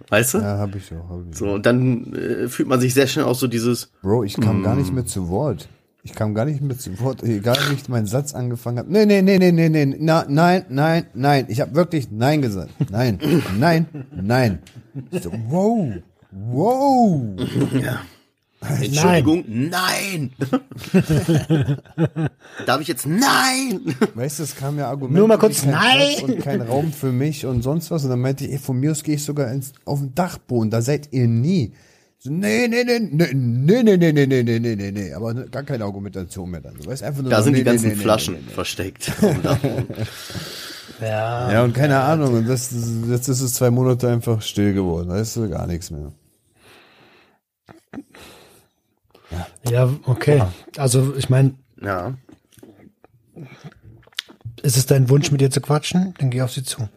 Weißt du? Ja, hab ich auch. Hab ich. So, und dann äh, fühlt man sich sehr schnell auch so dieses, Bro, ich kam gar nicht mehr zu Wort. Ich kam gar nicht mehr zu Wort, egal wie ich meinen Satz angefangen habe. Nee, nee, nee, nee, nee, nee, na, nein, nein, nein. Ich habe wirklich nein gesagt. Nein, nein, nein. Ich so, wow, wow. Entschuldigung, nein. Darf ich jetzt nein? Weißt du, es kam ja Argumente Nur mal kurz, nein! Platz und kein Raum für mich und sonst was. Und dann meinte ich, ey, von mir aus gehe ich sogar ins, auf den Dachboden. Da seid ihr nie. So, nee, nee, nee, nee, nee, nee, nee, nee, nee, nee, nee, nee, nee. Aber gar keine Argumentation mehr dann. Du weißt einfach nur, Da sind nee, die ganzen nee, nee, nee, Flaschen nee, nee. versteckt. Ja. Ja, und keine Ahnung. Und das, jetzt ist es zwei Monate einfach still geworden. Weißt du, gar nichts mehr. Ja, okay. Also ich meine, ja. ist es dein Wunsch, mit ihr zu quatschen? Dann geh auf sie zu.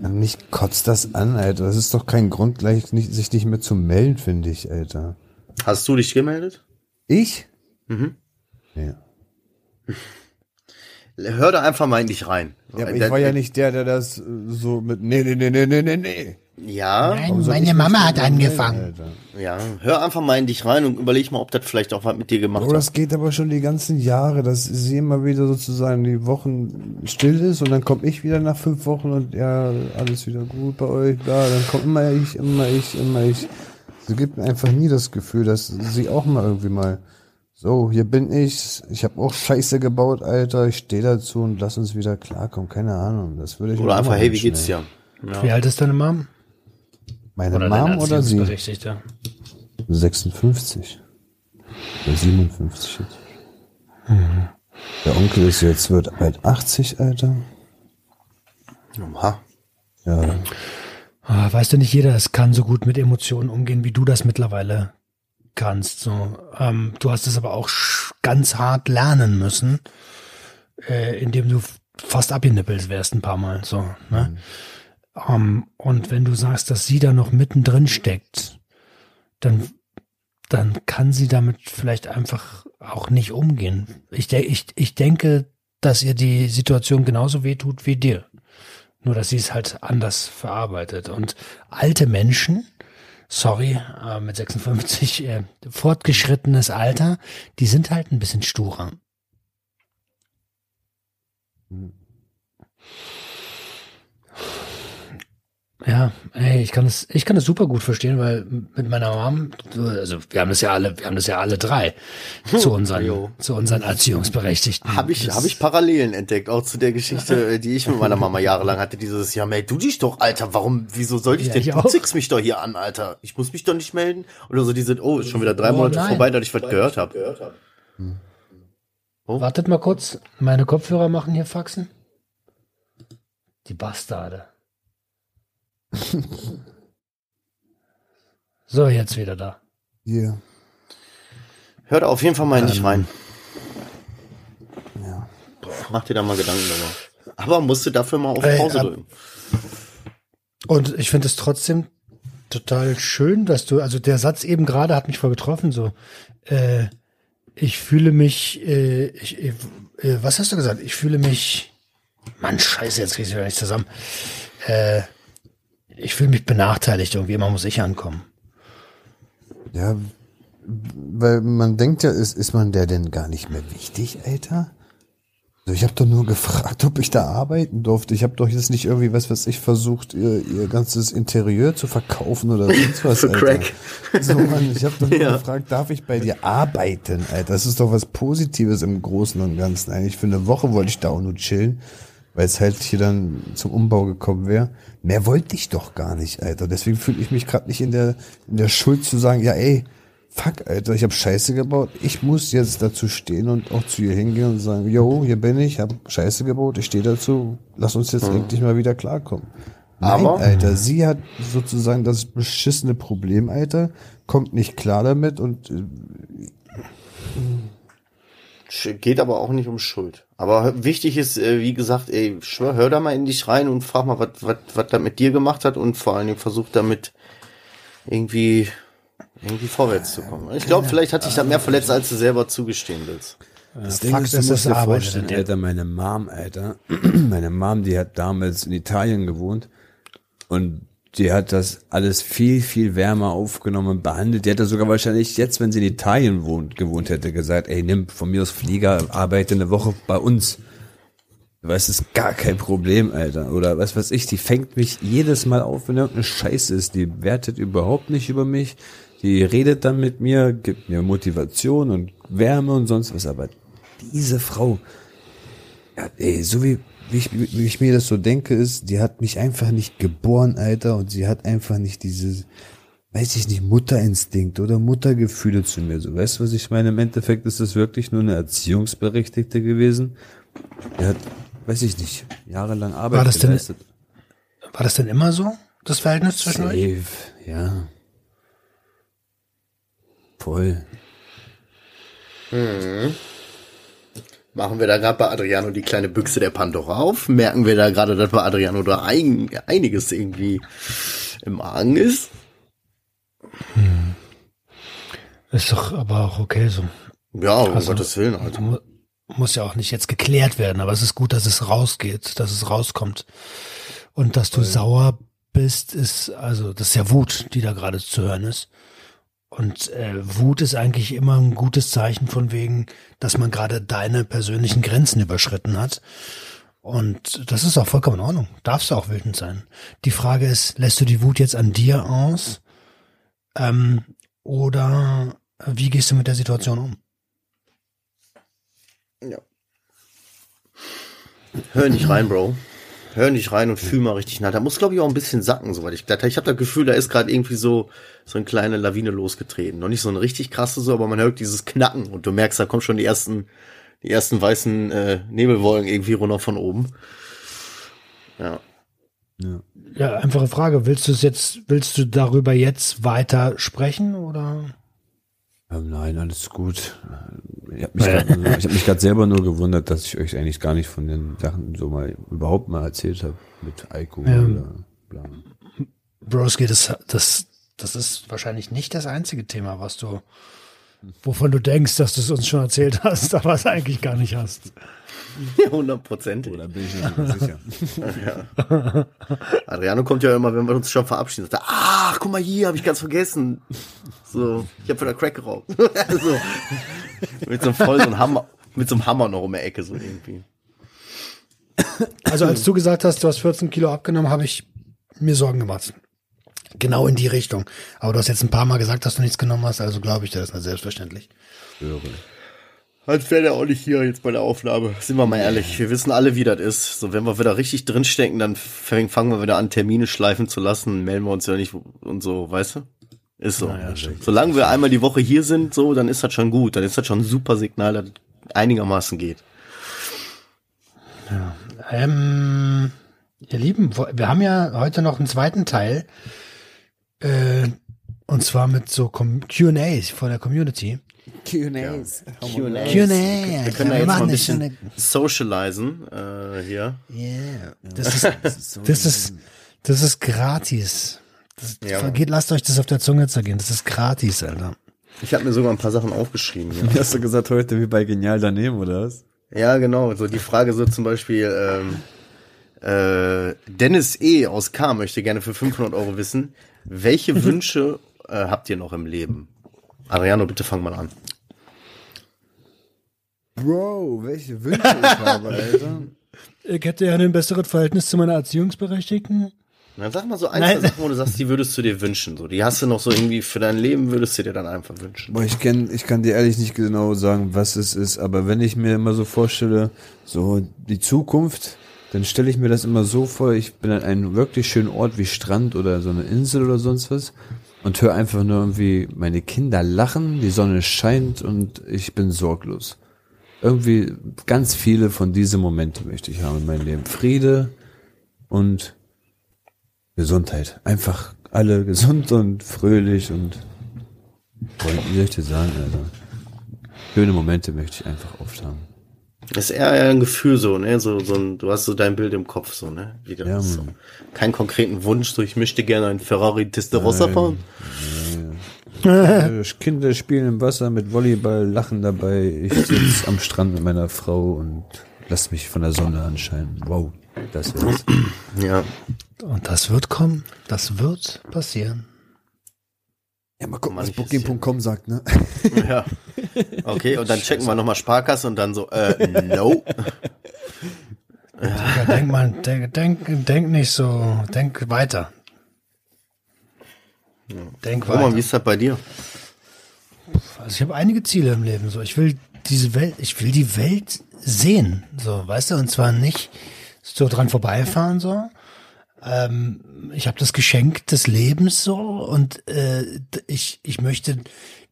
Mich kotzt das an, Alter. Das ist doch kein Grund, gleich nicht, sich nicht mehr zu melden, finde ich, Alter. Hast du dich gemeldet? Ich? Mhm. Ja. Hör da einfach mal in dich rein. Ja, aber ich war ja nicht der, der das äh, so mit nee, nee, nee, nee, nee, nee, nee. Ja, ich mich nicht mehr melden, Alter? ja. Hör einfach mal in dich rein und überleg mal, ob das vielleicht auch was mit dir gemacht Bro, hat. das geht aber schon die ganzen Jahre, dass sie immer wieder sozusagen die Wochen still ist und dann komme ich wieder nach fünf Wochen und ja, alles wieder gut bei euch, da, dann kommt immer ich, immer ich, immer ich. Sie gibt mir einfach nie das Gefühl, dass sie auch mal irgendwie mal so, hier bin ich, ich habe auch Scheiße gebaut, Alter, ich stehe dazu und lass uns wieder klarkommen, keine Ahnung, das würde ich mir Oder einfach, hey, wie geht's dir? Ja. Wie alt ist deine Mom? Meine Oder Mom oder sie? Erziehungsberechtigter? 56. Oder 57 jetzt. Der Onkel ist jetzt, wird bald 80, Alter. Oha. Ja, Ah, weißt du, nicht jeder es kann so gut mit Emotionen umgehen, wie du das mittlerweile kannst. So, ähm, du hast es aber auch ganz hart lernen müssen, äh, indem du fast abgenippelt wärst ein paar Mal. So, ne? Ähm, und wenn du sagst, dass sie da noch mittendrin steckt, dann, dann kann sie damit vielleicht einfach auch nicht umgehen. Ich, de ich, ich denke, dass ihr die Situation genauso wehtut wie dir. Nur, dass sie es halt anders verarbeitet. Und alte Menschen, sorry, äh, mit 56, äh, fortgeschrittenes Alter, die sind halt ein bisschen sturer. Ja, ey, ich kann es, ich kann es super gut verstehen, weil mit meiner Mom, also wir haben das ja alle, wir haben das ja alle drei zu unseren, Jo. zu unseren Erziehungsberechtigten. Habe ich, Das- hab ich Parallelen entdeckt, auch zu der Geschichte, äh, die ich mit meiner Mama jahrelang hatte. Dieses, ja, meld du dich doch, Alter, warum, wieso soll ich Ja, denn, ich du zickst mich doch hier an, Alter. Ich muss mich doch nicht melden. Oder so diese, oh, ist schon wieder drei Oh, Monate nein. vorbei, dass ich was gehört habe. Wartet mal kurz, meine Kopfhörer machen hier Faxen. Die Bastarde. so, jetzt wieder da. hier. Hör da auf jeden Fall mal in dich Ähm, rein. Ja. Mach dir da mal Gedanken darüber. Aber musst du dafür mal auf Ey, Pause ab- drücken. Und ich finde es trotzdem total schön, dass du, also der Satz eben gerade hat mich voll getroffen, so, äh, ich fühle mich, äh, ich, äh, äh, was hast du gesagt? Ich fühle mich, Mann, scheiße, jetzt krieg ich wieder nicht zusammen. Äh, ich fühle mich benachteiligt irgendwie, immer muss ich ankommen. Ja, weil man denkt ja, ist, ist man der denn gar nicht mehr wichtig, Alter? Also ich habe doch nur gefragt, ob ich da arbeiten durfte. Ich habe doch jetzt nicht irgendwie, was weiß ich, versucht, ihr, ihr ganzes Interieur zu verkaufen oder sonst was. Für Alter. Crack. So, Mann, ich habe doch nur Ja. gefragt, darf ich bei dir arbeiten, Alter? Das ist doch was Positives im Großen und Ganzen. Eigentlich für eine Woche wollte ich da auch nur chillen, weil es halt hier dann zum Umbau gekommen wäre. Mehr wollte ich doch gar nicht, Alter. Deswegen fühle ich mich gerade nicht in der, in der Schuld zu sagen, ja ey, fuck, Alter, ich habe Scheiße gebaut. Ich muss jetzt dazu stehen und auch zu ihr hingehen und sagen, yo, hier bin ich, hab Scheiße gebaut, ich stehe dazu, lass uns jetzt endlich mal wieder klarkommen. Nein, Aber- Alter, sie hat sozusagen das beschissene Problem, Alter, kommt nicht klar damit und äh, Geht aber auch nicht um Schuld. Aber wichtig ist, äh, wie gesagt, ey, schwör, hör da mal in dich rein und frag mal, was was was da mit dir gemacht hat und vor allen Dingen versuch damit irgendwie irgendwie vorwärts zu kommen. Ich glaube, vielleicht hat dich da mehr verletzt, als du selber zugestehen willst. Das Fakt ist, du musst dir vorstellen, dir. Alter, meine Mom, Alter, meine Mom, die hat damals in Italien gewohnt und die hat das alles viel, viel wärmer aufgenommen behandelt. Die hätte sogar wahrscheinlich jetzt, wenn sie in Italien wohnt, gewohnt hätte, gesagt, ey, nimm von mir aus Flieger, arbeite eine Woche bei uns. Weißt, ist gar kein Problem, Alter. Oder was weiß ich, die fängt mich jedes Mal auf, wenn irgendeine Scheiße ist. Die wertet überhaupt nicht über mich. Die redet dann mit mir, gibt mir Motivation und Wärme und sonst was. Aber diese Frau, ja, ey, so wie, wie, ich, wie ich mir das so denke, ist, die hat mich einfach nicht geboren, Alter, und sie hat einfach nicht dieses, weiß ich nicht, Mutterinstinkt oder Muttergefühle zu mir. So, weißt du, was ich meine? Im Endeffekt ist das wirklich nur eine Erziehungsberechtigte gewesen. Die hat, weiß ich nicht, jahrelang Arbeit War das denn- geleistet. War das denn immer so, das Verhältnis zwischen euch? Safe, ja. Voll. Machen wir da gerade bei Adriano die kleine Büchse der Pandora auf? Merken wir da gerade, dass bei Adriano da ein, einiges irgendwie im Argen ist? Ist doch aber auch okay so. Ja, um Also- Gottes Willen, Alter. Mu- Muss ja auch nicht jetzt geklärt werden, aber es ist gut, dass es rausgeht, dass es rauskommt. Und dass du sauer bist, ist, also, das ist ja Wut, die da gerade zu hören ist. Und äh, Wut ist eigentlich immer ein gutes Zeichen von wegen, dass man gerade deine persönlichen Grenzen überschritten hat. Und das ist auch vollkommen in Ordnung. Darfst du auch wütend sein. Die Frage ist, lässt du die Wut jetzt an dir aus? Ähm, oder wie gehst du mit der Situation um? Ja. Hör nicht rein, Bro. Hör nicht rein und fühl mal richtig nach. Da muss, glaube ich, auch ein bisschen sacken, soweit ich glatt. Ich habe das Gefühl, da ist gerade irgendwie so so eine kleine Lawine losgetreten. Noch nicht so eine richtig krasse so, aber man hört dieses Knacken und du merkst, da kommen schon die ersten die ersten weißen äh, Nebelwolken irgendwie runter von oben. Ja. Ja. Ja, einfache Frage. Willst du es jetzt, willst du darüber jetzt weiter sprechen oder? Ähm, nein, alles gut. Ich habe mich gerade ich hab mich grad selber nur gewundert, dass ich euch eigentlich gar nicht von den Sachen so mal überhaupt mal erzählt habe mit Alkohol Ja. oder bla. Broski, das, das, das ist wahrscheinlich nicht das einzige Thema, was du, wovon du denkst, dass du es uns schon erzählt hast, aber es eigentlich gar nicht hast. Hundertprozentig. Oder bin ich mir sicher. Adriano kommt ja immer, wenn wir uns schon verabschieden, sagt er, ach, guck mal hier, habe ich ganz vergessen. So, ich habe wieder Crack geraucht. so, mit so einem voll so einem Hammer, mit so einem Hammer noch um die Ecke so irgendwie. Also als du gesagt hast, du hast 14 Kilo abgenommen, habe ich mir Sorgen gemacht. Genau in die Richtung. Aber du hast jetzt ein paar Mal gesagt, dass du nichts genommen hast, also glaube ich dir das ist selbstverständlich. Höre. Als wäre der auch nicht hier jetzt bei der Aufnahme. Sind wir mal ehrlich, wir wissen alle, wie das ist. So, wenn wir wieder richtig drinstecken, dann fangen wir wieder an, Termine schleifen zu lassen, melden wir uns ja nicht und so, weißt du? Ist so. Solange wir einmal die Woche hier sind, so, dann ist das schon gut. Dann ist das schon ein super Signal, dass es einigermaßen geht. Ähm, ihr Lieben, wir haben ja heute noch einen zweiten Teil. Äh, und zwar mit so Q&As von der Community. Q&As. Q&A. Q&A. Wir können wir jetzt mal ein bisschen schon socialisen äh, hier. Yeah. Das ist, das ist, das ist gratis. Das Ja. geht, lasst euch das auf der Zunge zergehen. Das ist gratis, Alter. Ich habe mir sogar ein paar Sachen aufgeschrieben. Hier. Hast du gesagt heute wie bei Genial daneben, oder was? Ja, genau. So die Frage so zum Beispiel, ähm, äh, Dennis E. aus K. möchte gerne für 500 Euro wissen, welche Wünsche äh, habt ihr noch im Leben? Ariano, bitte fang mal an. Bro, welche Wünsche ich habe, Alter. Ich hätte ja ein besseres Verhältnis zu meiner Erziehungsberechtigten. Dann sag mal so ein, zwei Sachen, wo du sagst, die würdest du dir wünschen. So, die hast du noch so irgendwie für dein Leben, würdest du dir dann einfach wünschen. Boah, ich kenn, ich kann dir ehrlich nicht genau sagen, was es ist, aber wenn ich mir immer so vorstelle, so die Zukunft, dann stelle ich mir das immer so vor, ich bin an einem wirklich schönen Ort wie Strand oder so eine Insel oder sonst was und höre einfach nur irgendwie meine Kinder lachen, die Sonne scheint und ich bin sorglos. Irgendwie ganz viele von diesen Momente möchte ich haben in meinem Leben. Friede und Gesundheit. Einfach alle gesund und fröhlich und wie soll ich dir sagen, Alter? Schöne Momente möchte ich einfach oft haben. Das ist eher ein Gefühl so, ne? So, so ein, du hast so dein Bild im Kopf, so, ne? Wie das Ja, so. Keinen konkreten Wunsch, so ich möchte gerne einen Ferrari Testarossa fahren. Kinder spielen im Wasser mit Volleyball, lachen dabei. Ich sitze am Strand mit meiner Frau und lass mich von der Sonne anscheinen. Wow, das wär's. Ja. Und das wird kommen. Das wird passieren. Ja, mal gucken, was Booking.com sagt, ne? Ja. Okay, und dann checken wir nochmal Sparkasse und dann so, äh, no. Ja, denk mal, denk, denk, denk nicht so, denk weiter. Denk Roman, wie weiter. ist das bei dir? Also ich habe einige Ziele im Leben. So, ich will diese Welt, ich will die Welt sehen. So, weißt du, und zwar nicht so dran vorbeifahren so. Ähm, ich habe das Geschenk des Lebens so und äh, ich ich möchte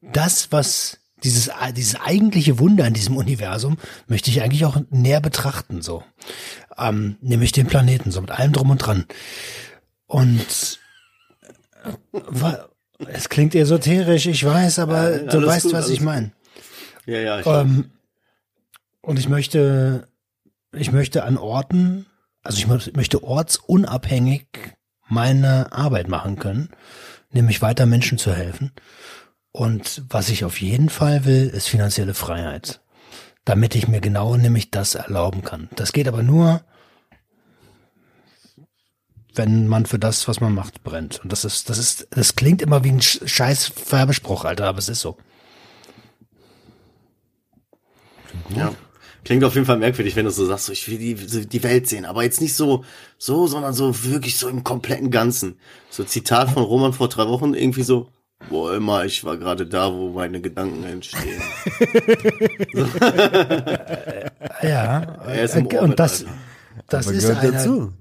das, was dieses dieses eigentliche Wunder in diesem Universum möchte ich eigentlich auch näher betrachten so. Ähm, nämlich den Planeten so mit allem drum und dran. Und äh, es klingt esoterisch, ich weiß, aber Ja, du weißt, gut, was ich meine. Ja, ja, ich Ähm, und ich möchte, ich möchte an Orten, also ich mö- möchte ortsunabhängig meine Arbeit machen können, nämlich weiter Menschen zu helfen. Und was ich auf jeden Fall will, ist finanzielle Freiheit. Damit ich mir genau nämlich das erlauben kann. Das geht aber nur, wenn man für das, was man macht, brennt. Und das ist, das ist, das klingt immer wie ein Sch- scheiß Werbespruch, Alter, aber es ist so. Ja. Klingt auf jeden Fall merkwürdig, wenn du so sagst, so, ich will die, die Welt sehen, aber jetzt nicht so, so, sondern so wirklich so im kompletten Ganzen. So Zitat von Roman vor drei Wochen, irgendwie so, wo immer, ich war gerade da, wo meine Gedanken entstehen. Ja, Er ist im äh, Orbit, und das, Alter. das Aber ist gehört einer, dazu.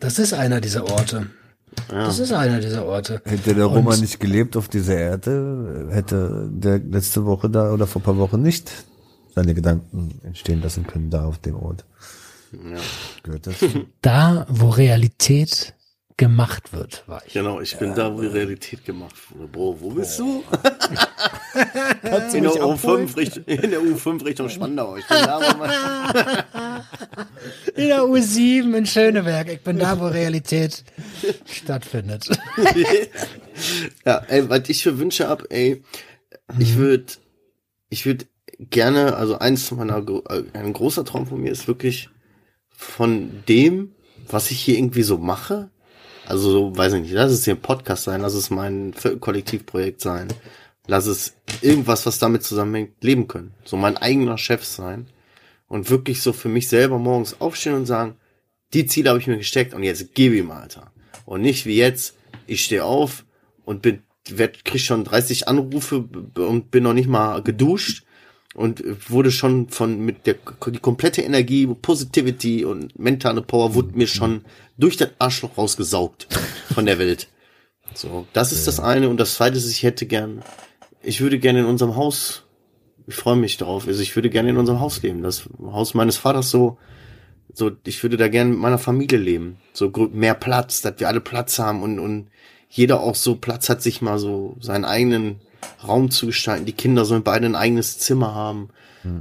das ist einer dieser Orte. Das ist einer dieser Orte. Hätte der Und- Roman nicht gelebt auf dieser Erde, hätte der letzte Woche da oder vor ein paar Wochen nicht seine Gedanken entstehen lassen können da auf dem Ort. Ja. Gehört dazu. Da, wo Realität gemacht wird, war ich. Genau, ich bin da, wo die Realität gemacht wurde. Bro, wo bist du? in, der U5 Richtung, in der U5 Richtung Spandau. Ich bin da, wo man, In der U7 in Schöneberg. Ich bin da, wo Realität stattfindet. ja, ey, was ich für Wünsche hab, ey, ich würde, ich würde gerne, also eins meiner, äh, ein großer Traum von mir ist wirklich von dem, was ich hier irgendwie so mache, also so, weiß ich nicht, lass es hier ein Podcast sein, lass es mein Kollektivprojekt sein, lass es irgendwas, was damit zusammenhängt, leben können. So mein eigener Chef sein und wirklich so für mich selber morgens aufstehen und sagen, die Ziele habe ich mir gesteckt und jetzt gib ihm, Alter. Und nicht wie jetzt, ich stehe auf und bin, werd, krieg schon 30 Anrufe und bin noch nicht mal geduscht und wurde schon von mit der die komplette Energie, Positivity und mentale Power wurde mir schon durch das Arschloch rausgesaugt von der Welt. So, das ist das eine. Und das zweite ist, ich hätte gern, ich würde gerne in unserem Haus, ich freue mich drauf, also ich würde gerne in unserem Haus leben, das Haus meines Vaters so, so, ich würde da gerne mit meiner Familie leben, so mehr Platz, dass wir alle Platz haben und und jeder auch so Platz hat, sich mal so seinen eigenen Raum zu gestalten. Die Kinder sollen beide ein eigenes Zimmer haben.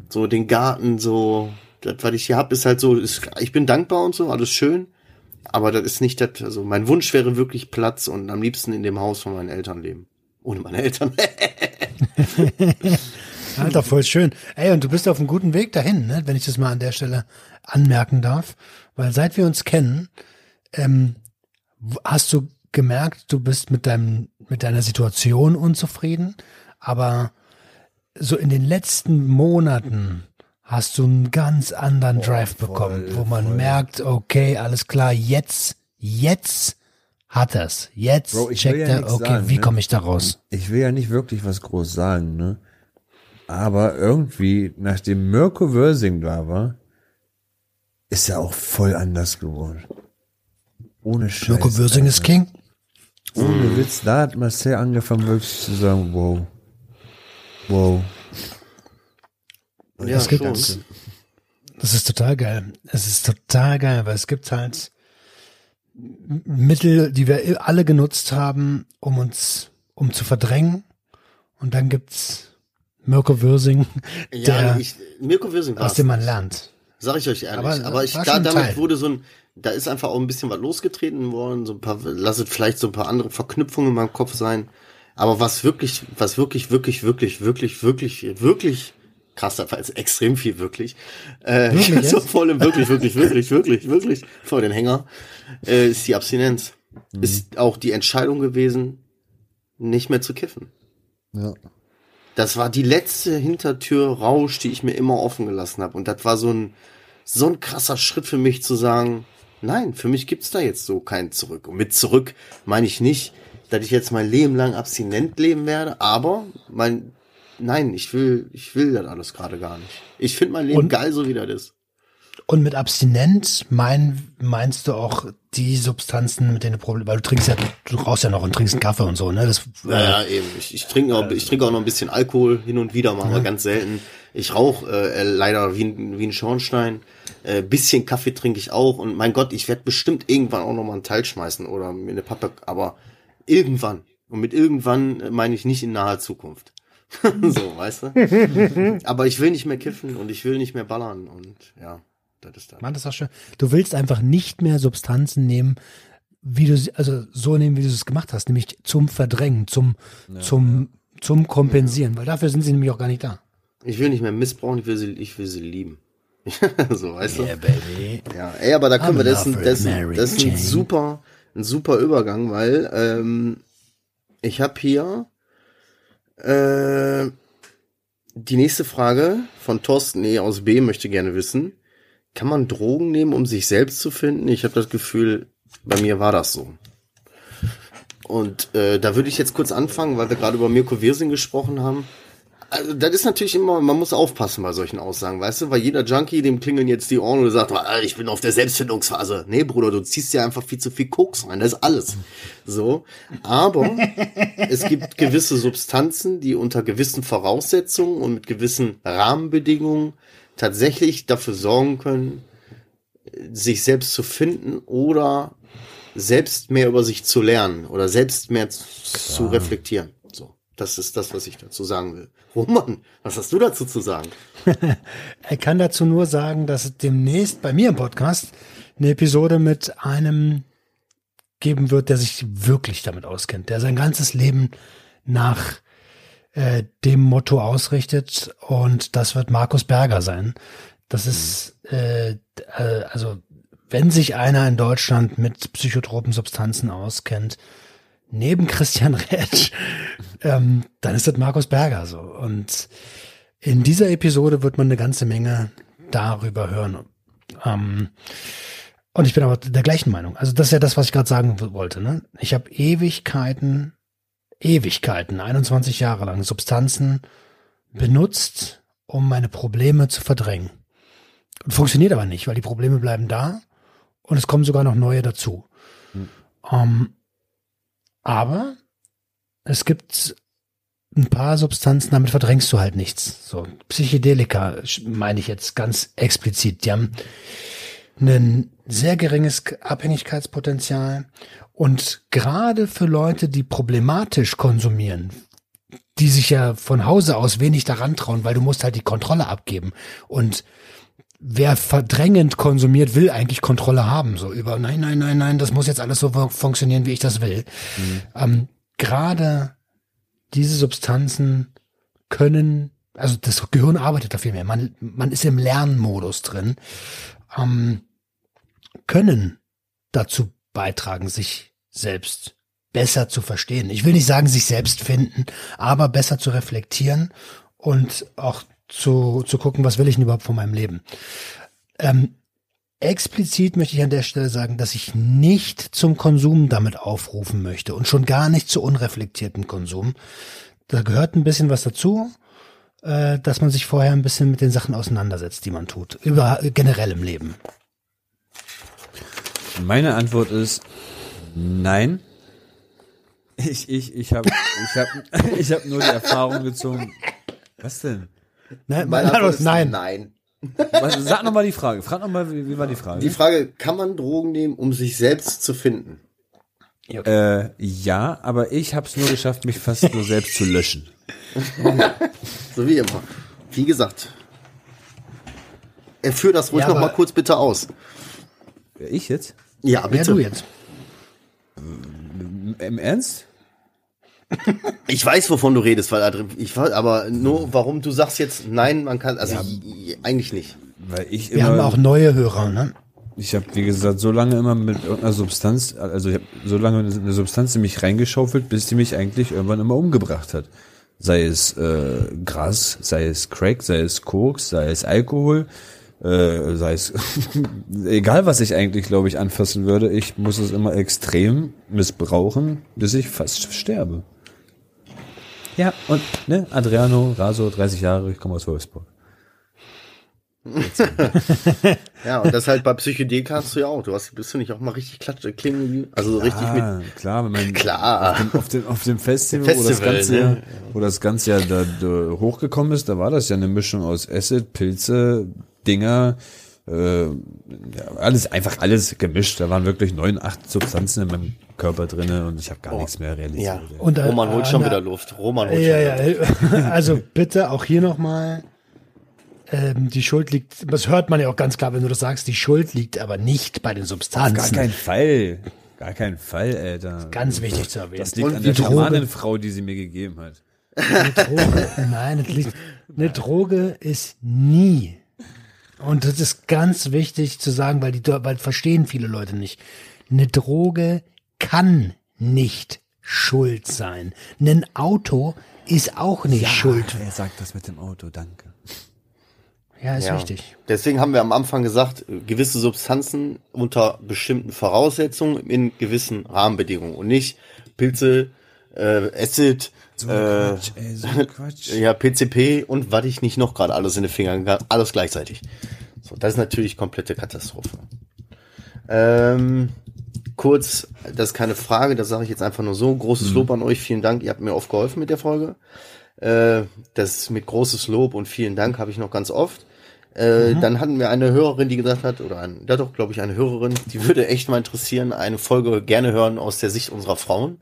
So den Garten, so, das, was ich hier hab, ist halt so, ist, ich bin dankbar und so, alles schön. Aber das ist nicht das, also mein Wunsch wäre wirklich Platz und am liebsten in dem Haus von meinen Eltern leben. Ohne meine Eltern. Alter, voll schön. Ey, und du bist auf einem guten Weg dahin, ne? wenn ich das mal an der Stelle anmerken darf. Weil seit wir uns kennen, ähm, hast du gemerkt, du bist mit deinem, mit deiner Situation unzufrieden, aber so in den letzten Monaten hast du einen ganz anderen Drive bekommen, wo man merkt, okay, alles klar, jetzt, jetzt hat er's. Jetzt Bro, checkt ja er, okay, sagen, wie ne? komme ich da raus? Ich will ja nicht wirklich was groß sagen, ne? Aber irgendwie, nachdem Mirko Wörsing da war, ist er auch voll anders geworden. Ohne Scheiß. Mirko Würsing ist. King. Ohne Witz, da hat Marcel angefangen wirklich zu sagen, wow. Wow. Ja, das, gibt, das, das ist total geil. Es ist total geil, weil es gibt halt Mittel, die wir alle genutzt haben, um uns, um zu verdrängen. Und dann gibt's Mirko Würsing, Ja, der, ich, Mirko Wirsing aus dem man lernt. Sag ich euch ehrlich. Aber, Aber, ich, da, damit Teil. wurde so ein, da ist einfach auch ein bisschen was losgetreten worden, so ein paar, lasset vielleicht so ein paar andere Verknüpfungen in meinem Kopf sein. Aber was wirklich, was wirklich, wirklich, wirklich, wirklich, wirklich, wirklich krass, da war jetzt extrem viel wirklich. Äh, Wirklich so voll im wirklich, wirklich, wirklich, wirklich, wirklich vor den Hänger, äh, ist die Abstinenz. Mhm. Ist auch die Entscheidung gewesen, nicht mehr zu kiffen. Ja. Das war die letzte Hintertür Rausch, die ich mir immer offen gelassen habe. Und das war so ein, so ein krasser Schritt für mich zu sagen, nein, für mich gibt's da jetzt so kein Zurück. Und mit zurück meine ich nicht, dass ich jetzt mein Leben lang abstinent leben werde, aber mein, nein, ich will, ich will das alles gerade gar nicht. Ich finde mein Leben Und- geil, so wie das ist. Und mit abstinent mein, meinst du auch die Substanzen, mit denen du Probleme, weil du trinkst ja, du rauchst ja noch und trinkst einen Kaffee und so, ne? Das, Ja, ja, eben. Ich, ich trinke auch, ich trinke auch noch ein bisschen Alkohol hin und wieder, mal, aber ganz selten. Ich rauche äh, leider wie wie ein Schornstein. Äh, bisschen Kaffee trinke ich auch. Und mein Gott, ich werde bestimmt irgendwann auch noch mal einen Teil schmeißen oder mir eine Pappe, aber irgendwann. Und mit irgendwann äh, meine ich nicht in naher Zukunft. so, weißt du? aber ich will nicht mehr kiffen und ich will nicht mehr ballern und ja, das ist das. Mann, das ist auch schön. Du willst einfach nicht mehr Substanzen nehmen, wie du sie, also so nehmen, wie du es gemacht hast, nämlich zum Verdrängen, zum, zum, zum Kompensieren, weil dafür sind sie nämlich auch gar nicht da. Ich will nicht mehr missbrauchen, ich will sie, ich will sie lieben. so, weißt du? baby. Ja, ey, aber da können I'm wir, das, das, das ist ein super, ein super Übergang, weil ähm, ich habe hier äh, die nächste Frage von Thorsten E. aus B. möchte gerne wissen, kann man Drogen nehmen, um sich selbst zu finden? Ich habe das Gefühl, bei mir war das so. Und äh, da würde ich jetzt kurz anfangen, weil wir gerade über Mirko Wirsing gesprochen haben. Also, das ist natürlich immer, man muss aufpassen bei solchen Aussagen, weißt du, weil jeder Junkie, dem klingeln jetzt die Ohren und sagt, "Ah, ich bin auf der Selbstfindungsphase. Nee, Bruder, du ziehst ja einfach viel zu viel Koks rein, das ist alles. So. Aber es gibt gewisse Substanzen, die unter gewissen Voraussetzungen und mit gewissen Rahmenbedingungen tatsächlich dafür sorgen können, sich selbst zu finden oder selbst mehr über sich zu lernen oder selbst mehr zu, zu reflektieren. Das ist das, was ich dazu sagen will. Roman, was hast du dazu zu sagen? Er kann dazu nur sagen, dass es demnächst bei mir im Podcast eine Episode mit einem geben wird, der sich wirklich damit auskennt, der sein ganzes Leben nach äh, dem Motto ausrichtet und das wird Markus Berger sein. Das ist äh, äh, also wenn sich einer in Deutschland mit psychotropen Substanzen auskennt, neben Christian Rätsch, ähm, dann ist das Markus Berger so. Und in dieser Episode wird man eine ganze Menge darüber hören. Ähm, und ich bin aber der gleichen Meinung. Also das ist ja das, was ich gerade sagen wollte. Ne? Ich habe Ewigkeiten, Ewigkeiten, 21 Jahre lang Substanzen benutzt, um meine Probleme zu verdrängen. Und funktioniert aber nicht, weil die Probleme bleiben da und es kommen sogar noch neue dazu. Ähm, aber es gibt ein paar Substanzen, damit verdrängst du halt nichts. So Psychedelika meine ich jetzt ganz explizit. Die haben ein sehr geringes Abhängigkeitspotenzial und gerade für Leute, die problematisch konsumieren, die sich ja von Hause aus wenig daran trauen, weil du musst halt die Kontrolle abgeben und wer verdrängend konsumiert, will eigentlich Kontrolle haben. So über, nein, nein, nein, nein, das muss jetzt alles so fu- funktionieren, wie ich das will. Ähm, Gerade diese Substanzen können, also das Gehirn arbeitet da viel mehr. Man, man ist im Lernmodus drin, ähm, können dazu beitragen, sich selbst besser zu verstehen. Ich will nicht sagen, sich selbst finden, aber besser zu reflektieren und auch zu, zu gucken, was will ich denn überhaupt von meinem Leben. Ähm, explizit möchte ich an der Stelle sagen, dass ich nicht zum Konsum damit aufrufen möchte und schon gar nicht zu unreflektierten Konsum. Da gehört ein bisschen was dazu, äh, dass man sich vorher ein bisschen mit den Sachen auseinandersetzt, die man tut, über generell im Leben. Meine Antwort ist nein. Ich, ich, ich habe ich hab, ich hab nur die Erfahrung gezogen. Was denn? Nein, Meine mein Antwort ist nein. nein. Sag nochmal die Frage. Frag nochmal, wie, wie war die Frage? Die Frage, kann man Drogen nehmen, um sich selbst zu finden? äh, ja, aber ich habe es nur geschafft, mich fast nur selbst zu löschen. So wie immer. Wie gesagt. Er führt das ruhig Ja, noch mal kurz bitte aus. Ich jetzt? Ja, Ja, bitte. du jetzt. Im Ernst? Ich weiß, wovon du redest, weil ich weiß, aber nur, warum du sagst jetzt, nein, man kann, also i- eigentlich nicht. Weil ich Wir immer, haben auch neue Hörer, ne? ich habe wie gesagt so lange immer mit irgendeiner Substanz, also ich habe so lange eine Substanz in mich reingeschaufelt, bis die mich eigentlich irgendwann immer umgebracht hat. Sei es äh, Gras, sei es Crack, sei es Koks, sei es Alkohol, äh, sei es egal was ich eigentlich glaube ich anfassen würde, ich muss es immer extrem missbrauchen, bis ich fast sterbe. Ja, und ne, Adriano, Raso, 30 Jahre, ich komme aus Wolfsburg. Ja, und das halt bei Psychedelika hast du ja auch. Du hast, bist du nicht auch mal richtig klatsche, klingen, also so richtig mit, klar, wenn man Klar. Auf, dem, auf, dem, auf dem Festival, Festival, wo das ganze ne? Wo das ganze Jahr da, da hochgekommen ist, da war das ja eine Mischung aus Acid, Pilze, Dinger, äh, ja, alles einfach alles gemischt. Da waren wirklich neun, acht Substanzen in meinem Körper drinne und ich habe gar nichts mehr realisiert. ja. Und, äh, Roman holt schon äh, wieder Luft. Roman holt Ja, schon wieder Luft. ja, also bitte auch hier nochmal. Ähm, die Schuld liegt, das hört man ja auch ganz klar, wenn du das sagst, die Schuld liegt aber nicht bei den Auf Substanzen. gar keinen Fall. Gar keinen Fall, Alter. Ganz wichtig zu erwähnen. das liegt Und an der Schamanenfrau, die sie mir gegeben hat. Droge, nein, eine Droge ist nie. Und das ist ganz wichtig zu sagen, weil die, weil verstehen viele Leute nicht. Eine Droge kann nicht schuld sein. Ein Auto ist auch nicht schuld. Er sagt das mit dem Auto, danke. Ja, ist Ja. wichtig. Deswegen haben wir am Anfang gesagt, gewisse Substanzen unter bestimmten Voraussetzungen in gewissen Rahmenbedingungen und nicht Pilze, äh, Acid, So äh, Quatsch, ey, so Quatsch. ja, PCP und was ich nicht noch gerade alles in den Fingern gehabt, alles gleichzeitig. So, das ist natürlich komplette Katastrophe. Ähm, kurz, das ist keine Frage, das sage ich jetzt einfach nur so. Großes Lob an euch, vielen Dank, ihr habt mir oft geholfen mit der Folge. Äh, das mit großes Lob und vielen Dank habe ich noch ganz oft. Äh, Dann hatten wir eine Hörerin, die gesagt hat, oder ein, ja doch, glaube ich, eine Hörerin, die würde echt mal interessieren, eine Folge gerne hören aus der Sicht unserer Frauen.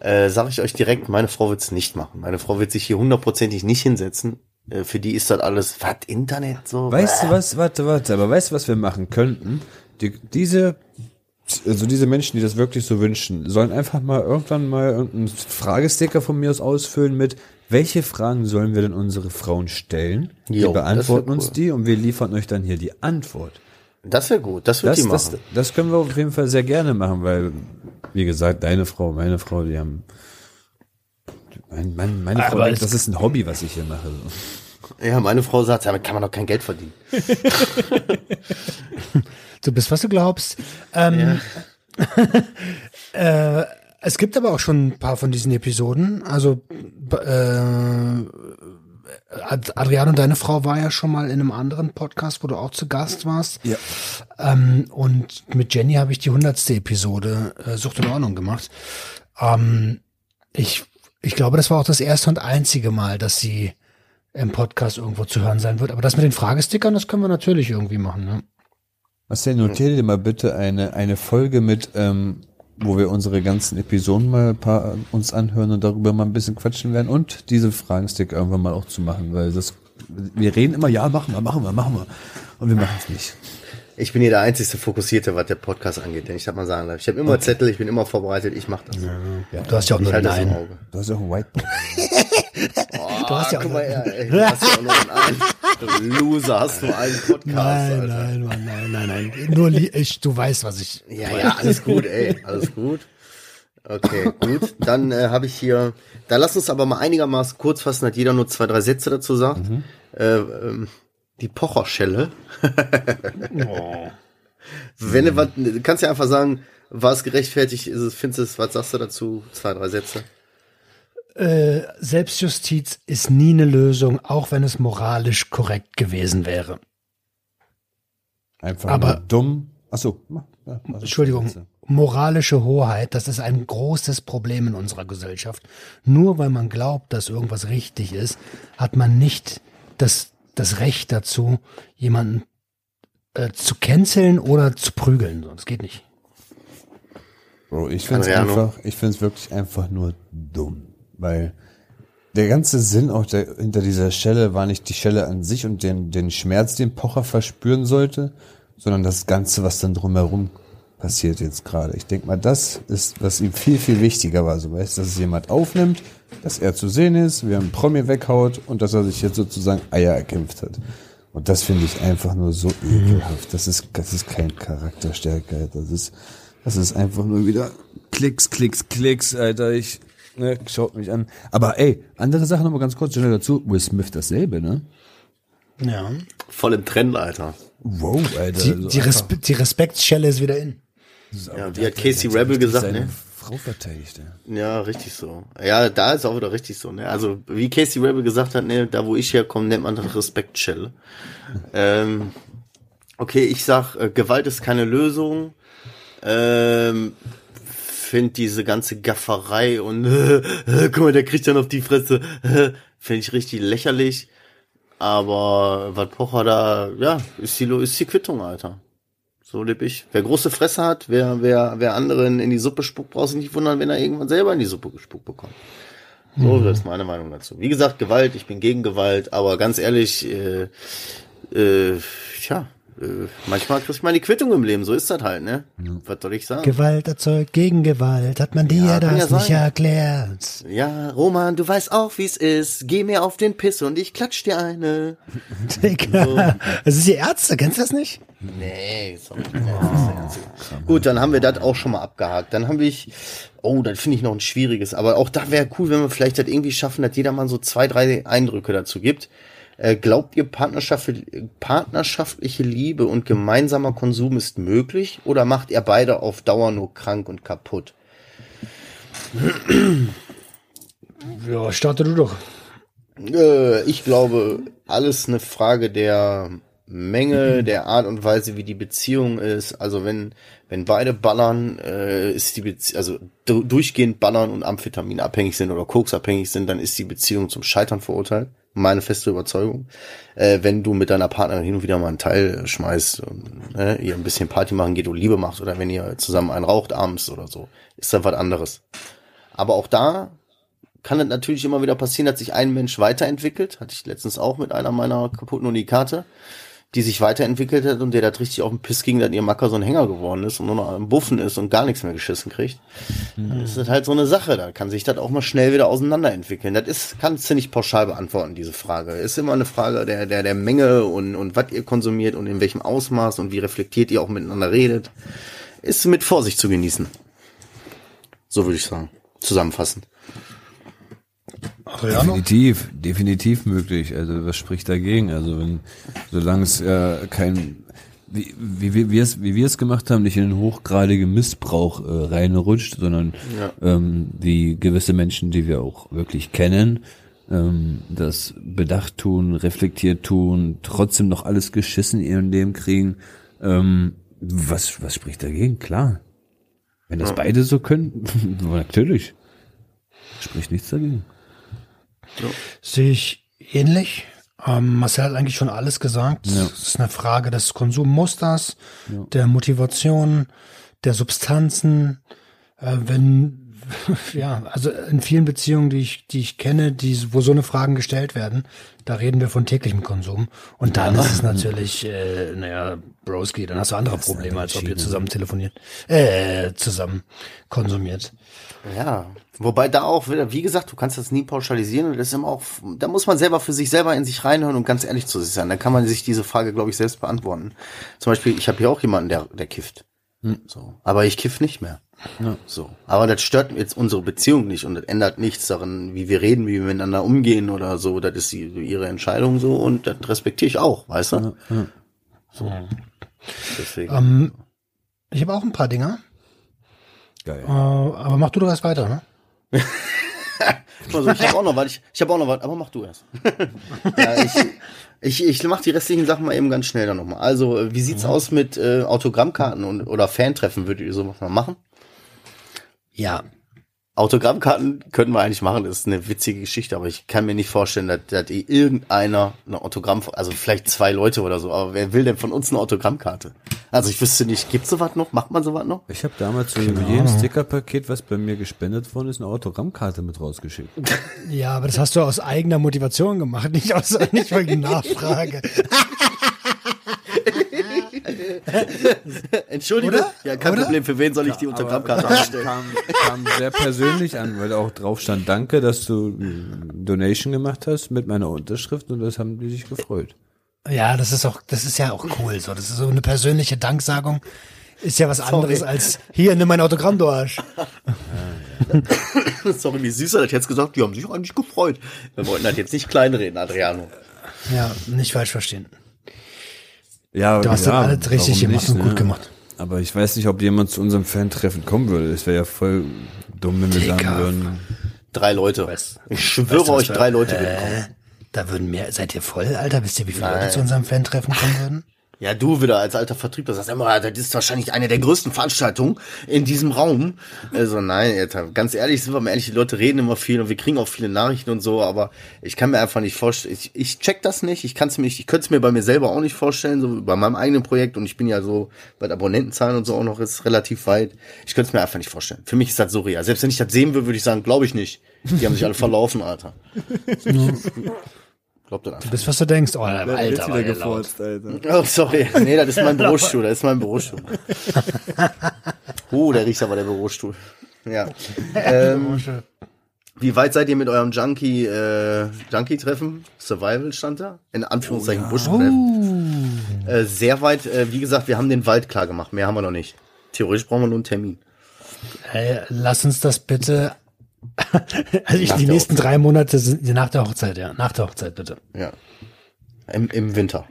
Äh, Sage ich euch direkt, meine Frau wird's nicht machen. Meine Frau wird sich hier hundertprozentig nicht hinsetzen. Äh, für die ist das alles, was, Internet so? Weißt du was, warte, warte, aber weißt du, was wir machen könnten? Die, diese, also diese Menschen, die das wirklich so wünschen, sollen einfach mal irgendwann mal irgendeinen Fragesticker von mir aus ausfüllen mit, welche Fragen sollen wir denn unsere Frauen stellen? Jo, die beantworten uns cool. die und wir liefern euch dann hier die Antwort. Das wäre gut, das wird Das, die das, machen. das können wir auf jeden Fall sehr gerne machen, weil, wie gesagt, deine Frau, meine Frau, die haben, mein, mein, meine Frau Aber denkt, das ist ein Hobby, was ich hier mache. Ja, meine Frau sagt, damit kann man doch kein Geld verdienen. Du bist, was du glaubst. Ähm, äh, es gibt aber auch schon ein paar von diesen Episoden. Also äh, Adriano, deine Frau war ja schon mal in einem anderen Podcast, wo du auch zu Gast warst. Ja. Ähm, und mit Jenny habe ich die hundertste Episode äh, Sucht und Ordnung gemacht. Ähm, ich, ich glaube, das war auch das erste und einzige Mal, dass sie im Podcast irgendwo zu hören sein wird. Aber das mit den Fragestickern, das können wir natürlich irgendwie machen. Ne? Marcel, notiere dir mal bitte eine, eine Folge mit, ähm, wo wir unsere ganzen Episoden mal ein paar uns anhören und darüber mal ein bisschen quatschen werden und diese Fragenstick irgendwann mal auch zu machen, weil das, wir reden immer, ja, machen wir, machen wir, machen wir. Und wir machen es nicht. Ich bin hier der einzigste Fokussierte, was der Podcast angeht, denn ich das mal sagen. Ich habe immer Zettel, ich bin immer vorbereitet, ich mache das. Du hast ja auch nur Nein. Auge. Du hast ja auch ein Whiteboard. Oh, Du hast ja auch guck mal ey, du hast ja auch noch einen. Loser, hast du einen Podcast, Nein, Alter. nein, nein, nein, nein, nein. Nur ich, du weißt, was ich. Ja, ja, alles gut, ey, alles gut. Okay, gut. Dann äh, habe ich hier, da lass uns aber mal einigermaßen kurz fassen, hat jeder nur zwei, drei Sätze dazu sagt. Äh, ähm, die Pocherschelle. Wenn du was, du kannst ja einfach sagen, war es gerechtfertigt, ist es, findest du es, was sagst du dazu? Zwei, drei Sätze. Äh, Selbstjustiz ist nie eine Lösung, auch wenn es moralisch korrekt gewesen wäre. Einfach Aber- nur dumm. Achso. ja, mach- Entschuldigung. moralische Hoheit, das ist ein großes Problem in unserer Gesellschaft. Nur weil man glaubt, dass irgendwas richtig ist, hat man nicht das, das Recht dazu, jemanden äh, zu canceln oder zu prügeln. So, Das geht nicht. Bro, ich find's Adriano. einfach, ich find's wirklich einfach nur dumm, weil der ganze Sinn auch der, hinter dieser Schelle war nicht die Schelle an sich und den, den Schmerz, den Pocher verspüren sollte, sondern das Ganze, was dann drumherum passiert jetzt gerade. Ich denke mal, das ist, was ihm viel, viel wichtiger war. So weißt, dass es jemand aufnimmt, dass er zu sehen ist, wie er einen Promi weghaut und dass er sich jetzt sozusagen Eier erkämpft hat. Und das finde ich einfach nur so ekelhaft. Das ist, das ist kein Charakterstärke. Das ist, das ist einfach nur wieder Klicks, Klicks, Klicks, Alter. Ich, ne, schaut mich an. Aber ey, andere Sache nochmal ganz kurz schnell dazu. Will Smith dasselbe, ne? Ja. Voll im Trend, Alter. Wow, Alter. Die, also die, Respe die Respektsschelle ist wieder in. Ja, der wie hat Casey Rebel gesagt, ne? Frau verteidigt, ja. Ja, richtig so. Ja, da ist auch wieder richtig so. Ne? Also wie Casey Rebel gesagt hat, ne, da wo ich herkomme, nennt man das Respektschelle. ähm, okay, ich sag, äh, Gewalt ist keine Lösung. Ähm, Find diese ganze Gafferei und äh, äh, guck mal, der kriegt dann auf die Fresse. Äh, Finde ich richtig lächerlich. Aber was Pocher da, ja, ist die, ist die Quittung, Alter. So leb ich. Wer große Fresse hat, wer, wer, wer anderen in die Suppe spuckt, braucht sich nicht wundern, wenn er irgendwann selber in die Suppe gespuckt bekommt. So, das ist meine Meinung dazu. Wie gesagt, Gewalt, ich bin gegen Gewalt, aber ganz ehrlich, äh, äh, tja, manchmal kriegt man die Quittung im Leben, so ist das halt, ne? Was soll ich sagen? Gewalt erzeugt Gegengewalt, hat man dir Ja, das ja nicht erklärt. ja, Roman, du weißt auch, wie's ist. Geh mir auf den Piss und ich klatsch dir eine. Digga. Das ist die Ärzte, kennst du das nicht? Nee, sorry. Einzige. Gut, dann haben wir das auch schon mal abgehakt. Dann haben wir, ich, oh, das finde ich noch ein schwieriges, aber auch da wäre cool, wenn wir vielleicht das irgendwie schaffen, dass jeder mal so zwei, drei Eindrücke dazu gibt. Äh, glaubt ihr, Partnerschaft, partnerschaftliche Liebe und gemeinsamer Konsum ist möglich oder macht ihr beide auf Dauer nur krank und kaputt? Ja, starte du doch. Äh, ich glaube, alles eine Frage der Menge, der Art und Weise, wie die Beziehung ist. Also wenn wenn beide ballern, äh, ist die Bezie also du durchgehend ballern und Amphetamin abhängig sind oder Koks abhängig sind, dann ist die Beziehung zum Scheitern verurteilt. Meine feste Überzeugung. Äh, wenn du mit deiner Partnerin hin und wieder mal einen Teil schmeißt und äh, ihr ein bisschen Party machen geht und Liebe macht oder wenn ihr zusammen einen raucht abends oder so, ist das was anderes. Aber auch da kann es natürlich immer wieder passieren, dass sich ein Mensch weiterentwickelt. Hatte ich letztens auch mit einer meiner kaputten Unikate, die sich weiterentwickelt hat und der da richtig auf den Piss ging, dass ihr Macker so ein Hänger geworden ist und nur noch am Buffen ist und gar nichts mehr geschissen kriegt. Dann ist das halt so eine Sache. Da kann sich das auch mal schnell wieder auseinanderentwickeln. Das ist, kannst du nicht pauschal beantworten, diese Frage. Ist immer eine Frage der, der, der Menge und, und was ihr konsumiert und in welchem Ausmaß und wie reflektiert ihr auch miteinander redet. Ist mit Vorsicht zu genießen. So würde ich sagen. Zusammenfassend. Adriano? Definitiv, definitiv möglich. Also was spricht dagegen? Also wenn, solange es äh, kein, wie, wie, wie wir es, wie wir es gemacht haben, nicht in den hochgradigen Missbrauch äh, reinrutscht, sondern ähm, wie gewisse Menschen, die wir auch wirklich kennen, ähm, das bedacht tun, reflektiert tun, trotzdem noch alles geschissen in ihrem Leben kriegen. Ähm, was, was spricht dagegen? Klar. Wenn das beide so können, natürlich. Spricht nichts dagegen. Sehe ich ähnlich. Ähm, Marcel hat eigentlich schon alles gesagt. Ja. Es ist eine Frage des Konsummusters, der Motivation, der Substanzen. Äh, wenn, ja, also in vielen Beziehungen, die ich, die ich kenne, die, wo so eine Fragen gestellt werden, da reden wir von täglichem Konsum. Und dann ist es natürlich, äh, naja, Broski, dann hast du andere Probleme, als ob ihr zusammen telefoniert, äh, zusammen konsumiert. Ja, wobei da auch wieder, wie gesagt, du kannst das nie pauschalisieren und das ist immer auch, da muss man selber für sich selber in sich reinhören und ganz ehrlich zu sich sein. Da kann man sich diese Frage, glaube ich, selbst beantworten. Zum Beispiel, ich habe hier auch jemanden, der, der kifft. So. Aber ich kiff nicht mehr. So. Aber das stört jetzt unsere Beziehung nicht und das ändert nichts daran, wie wir reden, wie wir miteinander umgehen oder so. Das ist die, ihre Entscheidung so und das respektiere ich auch, weißt du? So. Deswegen. Ähm, ich habe auch ein paar Dinger, Geil. äh, aber mach du doch erst weiter, ne? also ich habe auch noch was, ich, ich habe auch noch was, aber mach du erst. ja, ich, ich, ich mach die restlichen Sachen mal eben ganz schnell dann nochmal. Also, wie sieht's aus mit äh, Autogrammkarten und oder Fantreffen? Würdet ihr sowas mal machen? Ja, Autogrammkarten könnten wir eigentlich machen, das ist eine witzige Geschichte, aber ich kann mir nicht vorstellen, dass, dass irgendeiner eine Autogramm, also vielleicht zwei Leute oder so, aber wer will denn von uns eine Autogrammkarte? Also ich wüsste nicht, gibt's sowas noch? Macht man sowas noch? Ich habe damals zu jedem Stickerpaket, was bei mir gespendet worden ist, eine Autogrammkarte mit rausgeschickt. ja, aber das hast du aus eigener Motivation gemacht, nicht aus nicht wegen Nachfrage. Entschuldigung. Oder? Ja, kein Oder? Problem. Für wen soll ich die Autogrammkarte kam, anstellen? kam, kam sehr persönlich an, weil auch drauf stand, danke, dass du äh, Donation gemacht hast mit meiner Unterschrift und das haben die sich gefreut. Ja, das ist auch, das ist ja auch cool. So, das ist so eine persönliche Danksagung. Ist ja was anderes als hier nimm mein Autogramm, du Arsch. Sorry, wie süß er das jetzt gesagt. Die haben sich eigentlich gefreut. Wir wollten das jetzt nicht kleinreden, Adriano. Ja, nicht falsch verstehen. Ja, Du hast ja, das alles richtig gemacht und gut gemacht. Aber ich weiß nicht, ob jemand zu unserem Fan-Treffen kommen würde. Das wäre ja voll dumm, wenn wir Digga. sagen würden. Drei Leute. Weißt- ich schwöre Weißt du, was euch, drei Leute würden Äh, kommen. da würden mehr, seid ihr voll, Alter? Wisst ihr, wie viele Nein. Leute zu unserem Fan-Treffen kommen würden? Ja, du wieder als alter Vertriebler sagst immer, das ist wahrscheinlich eine der größten Veranstaltungen in diesem Raum. Also nein, Alter, ganz ehrlich, sind wir mal ehrlich, die Leute reden immer viel und wir kriegen auch viele Nachrichten und so, aber ich kann mir einfach nicht vorstellen, ich, ich check das nicht, ich kann es mir nicht, ich könnte es mir bei mir selber auch nicht vorstellen, so bei meinem eigenen Projekt und ich bin ja so bei Abonnentenzahlen und so auch noch ist relativ weit. Ich könnte es mir einfach nicht vorstellen. Für mich ist das surreal. Selbst wenn ich das sehen würde, würde ich sagen, glaube ich nicht. Die haben sich alle verlaufen, Alter. Glaubt das Du einfach. bist, was du denkst. Oh, Alter, war der laut. Alter. Oh, sorry. Nee, das ist mein Bürostuhl. Das ist mein Bürostuhl. Oh, der riecht aber der Bürostuhl. Ja. Ähm, wie weit seid ihr mit eurem Junkie, äh, Junkie-Treffen? Survival stand da? In Anführungszeichen Busch-Treffen. Äh, sehr weit, äh, wie gesagt, wir haben den Wald klar gemacht. Mehr haben wir noch nicht. Theoretisch brauchen wir nur einen Termin. Hey, lass uns das bitte. also ich, die nächsten drei Monate sind nach der Hochzeit, ja. Nach der Hochzeit bitte. Ja. Im, im Winter.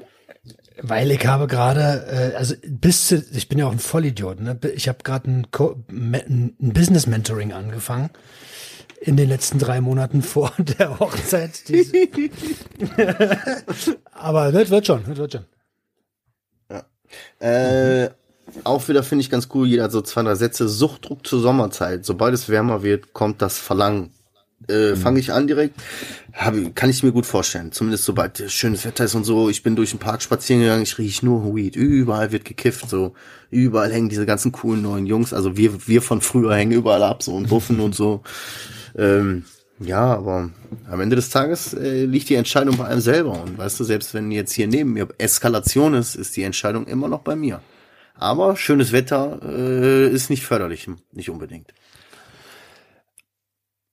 Weil ich habe gerade, äh, also bis zu, ich bin ja auch ein Vollidiot, ne? Ich habe gerade ein, ein Business Mentoring angefangen in den letzten drei Monaten vor der Hochzeit. Aber das wird schon, das wird schon. Äh, auch wieder finde ich ganz cool, jeder hat so zwei, drei Sätze. Suchtdruck zur Sommerzeit. Sobald es wärmer wird, kommt das Verlangen. Äh, Fange ich an direkt. Hab, kann ich mir gut vorstellen. Zumindest sobald schönes Wetter ist und so. Ich bin durch den Park spazieren gegangen, ich rieche nur Weed. Überall wird gekifft, so. Überall hängen diese ganzen coolen neuen Jungs. Also wir, wir von früher hängen überall ab, so und buffen und so. Ähm, ja, aber am Ende des Tages äh, liegt die Entscheidung bei einem selber. Und weißt du, selbst wenn jetzt hier neben mir Eskalation ist, ist die Entscheidung immer noch bei mir. Aber schönes Wetter äh, ist nicht förderlich, nicht unbedingt.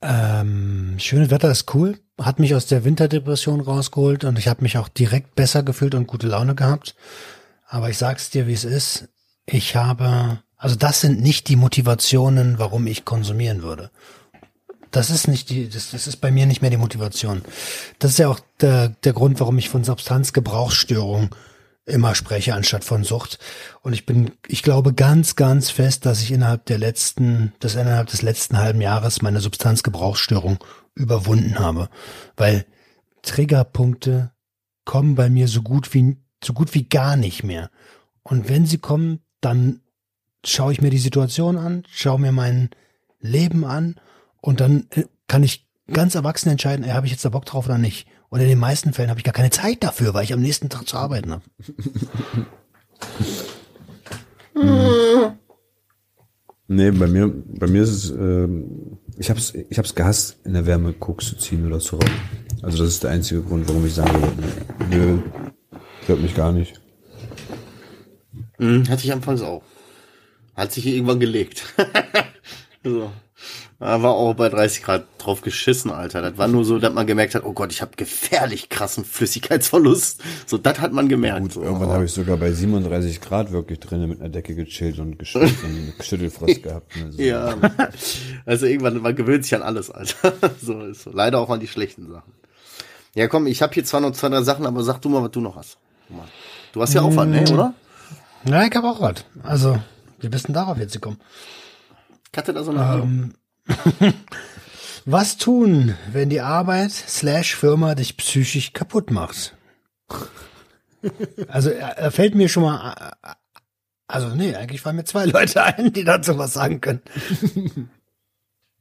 Ähm, schönes Wetter ist cool, hat mich aus der Winterdepression rausgeholt und ich habe mich auch direkt besser gefühlt und gute Laune gehabt. Aber ich sag's dir, wie es ist. Ich habe, also das sind nicht die Motivationen, warum ich konsumieren würde. Das ist nicht die, das, das ist bei mir nicht mehr die Motivation. Das ist ja auch der, der Grund, warum ich von Substanzgebrauchsstörung immer spreche anstatt von Sucht. Und ich bin, ich glaube ganz, ganz fest, dass ich innerhalb der letzten, dass innerhalb des letzten halben Jahres meine Substanzgebrauchsstörung überwunden habe. Weil Triggerpunkte kommen bei mir so gut wie, so gut wie gar nicht mehr. Und wenn sie kommen, dann schaue ich mir die Situation an, schaue mir mein Leben an und dann äh, kann ich ganz erwachsen entscheiden, ey, habe ich jetzt da Bock drauf oder nicht. Und in den meisten Fällen habe ich gar keine Zeit dafür, weil ich am nächsten Tag zu arbeiten habe. Nee, bei mir, bei mir ist es, ähm, ich hab's, ich hab's gehasst, in der Wärme Koks zu ziehen oder zu rauchen. Also das ist der einzige Grund, warum ich sage, nö, stört mich gar nicht. Mhm, hatte ich anfangs auch. Hat sich irgendwann gelegt. so. Da war auch bei 30 Grad drauf geschissen, Alter. Das war nur so, dass man gemerkt hat, oh Gott, ich habe gefährlich krassen Flüssigkeitsverlust. So, das hat man gemerkt. Gut, so. irgendwann habe ich sogar bei 37 Grad wirklich drinnen mit einer Decke gechillt und geschüttelt und Schüttelfrost gehabt. Also, Ja, also irgendwann, man gewöhnt sich an alles, Alter. So ist so. Leider auch an die schlechten Sachen. Ja, komm, ich habe hier zwar noch zwei, drei Sachen, aber sag du mal, was du noch hast. Du hast ja auch was, ne, oder? Ja, ich habe auch was. Also, wie bist denn darauf jetzt gekommen? Ich hatte da so eine Ahnung. Was tun, wenn die Arbeit slash Firma dich psychisch kaputt macht? Also er, fällt mir schon mal, also nee, eigentlich fallen mir zwei Leute ein, die dazu was sagen können.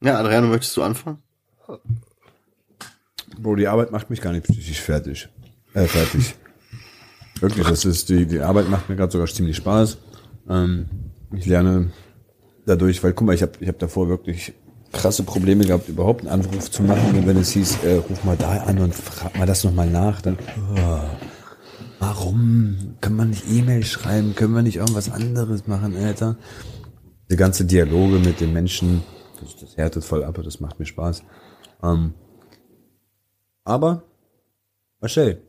Ja, Adriano, möchtest du anfangen? Bro, die Arbeit macht mich gar nicht psychisch fertig. Äh, fertig. Wirklich, das ist, die, die Arbeit macht mir gerade sogar ziemlich Spaß. Ähm, ich lerne dadurch, weil guck mal, ich habe ich hab davor wirklich krasse Probleme gehabt, überhaupt einen Anruf zu machen. Wenn es hieß, äh, ruf mal da an und frag mal das nochmal nach, dann, oh, warum? Kann man nicht E-Mail schreiben? Können wir nicht irgendwas anderes machen, Alter? Die ganze Dialoge mit den Menschen, das, das härtet voll ab, das macht mir Spaß. Ähm, aber, Marcel,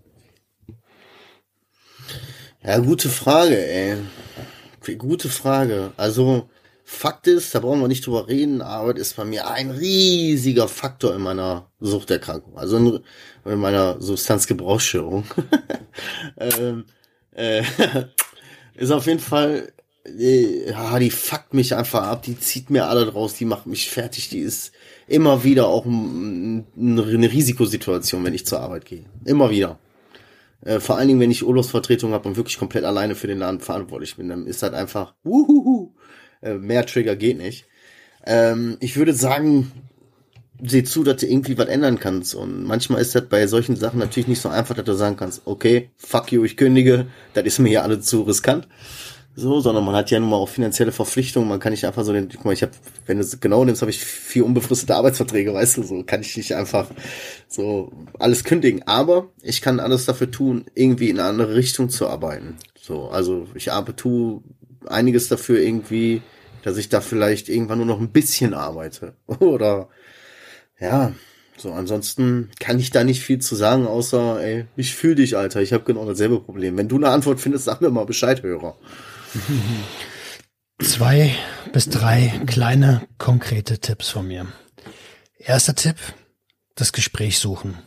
Ja, gute Frage, ey. Gute Frage. Also, Fakt ist, da brauchen wir nicht drüber reden, Arbeit ist bei mir ein riesiger Faktor in meiner Suchterkrankung, also in, in meiner Substanzgebrauchsstörung. ähm, äh, ist auf jeden Fall, äh, ja, die fuckt mich einfach ab, die zieht mir alle draus, die macht mich fertig, die ist immer wieder auch ein, eine Risikosituation, wenn ich zur Arbeit gehe. Immer wieder. Äh, vor allen Dingen, wenn ich Urlaubsvertretung habe und wirklich komplett alleine für den Laden verantwortlich bin, dann ist halt einfach, wuhuhu, äh, mehr Trigger geht nicht. Ähm, ich würde sagen, seh zu, dass du irgendwie was ändern kannst. Und manchmal ist das bei solchen Sachen natürlich nicht so einfach, dass du sagen kannst, okay, fuck you, ich kündige, das ist mir hier alles zu riskant. So, sondern man hat ja nun mal auch finanzielle Verpflichtungen. Man kann nicht einfach so den, guck mal, ich habe, wenn du es genau nimmst, habe ich vier unbefristete Arbeitsverträge, weißt du, so kann ich nicht einfach so alles kündigen. Aber ich kann alles dafür tun, irgendwie in eine andere Richtung zu arbeiten. So, also ich arbeite, tu einiges dafür irgendwie, dass ich da vielleicht irgendwann nur noch ein bisschen arbeite. Oder ja, so ansonsten kann ich da nicht viel zu sagen, außer, ey, ich fühle dich, Alter, ich habe genau dasselbe Problem. Wenn du eine Antwort findest, sag mir mal Bescheid, Hörer. Zwei bis drei kleine konkrete Tipps von mir. Erster Tipp, das Gespräch suchen.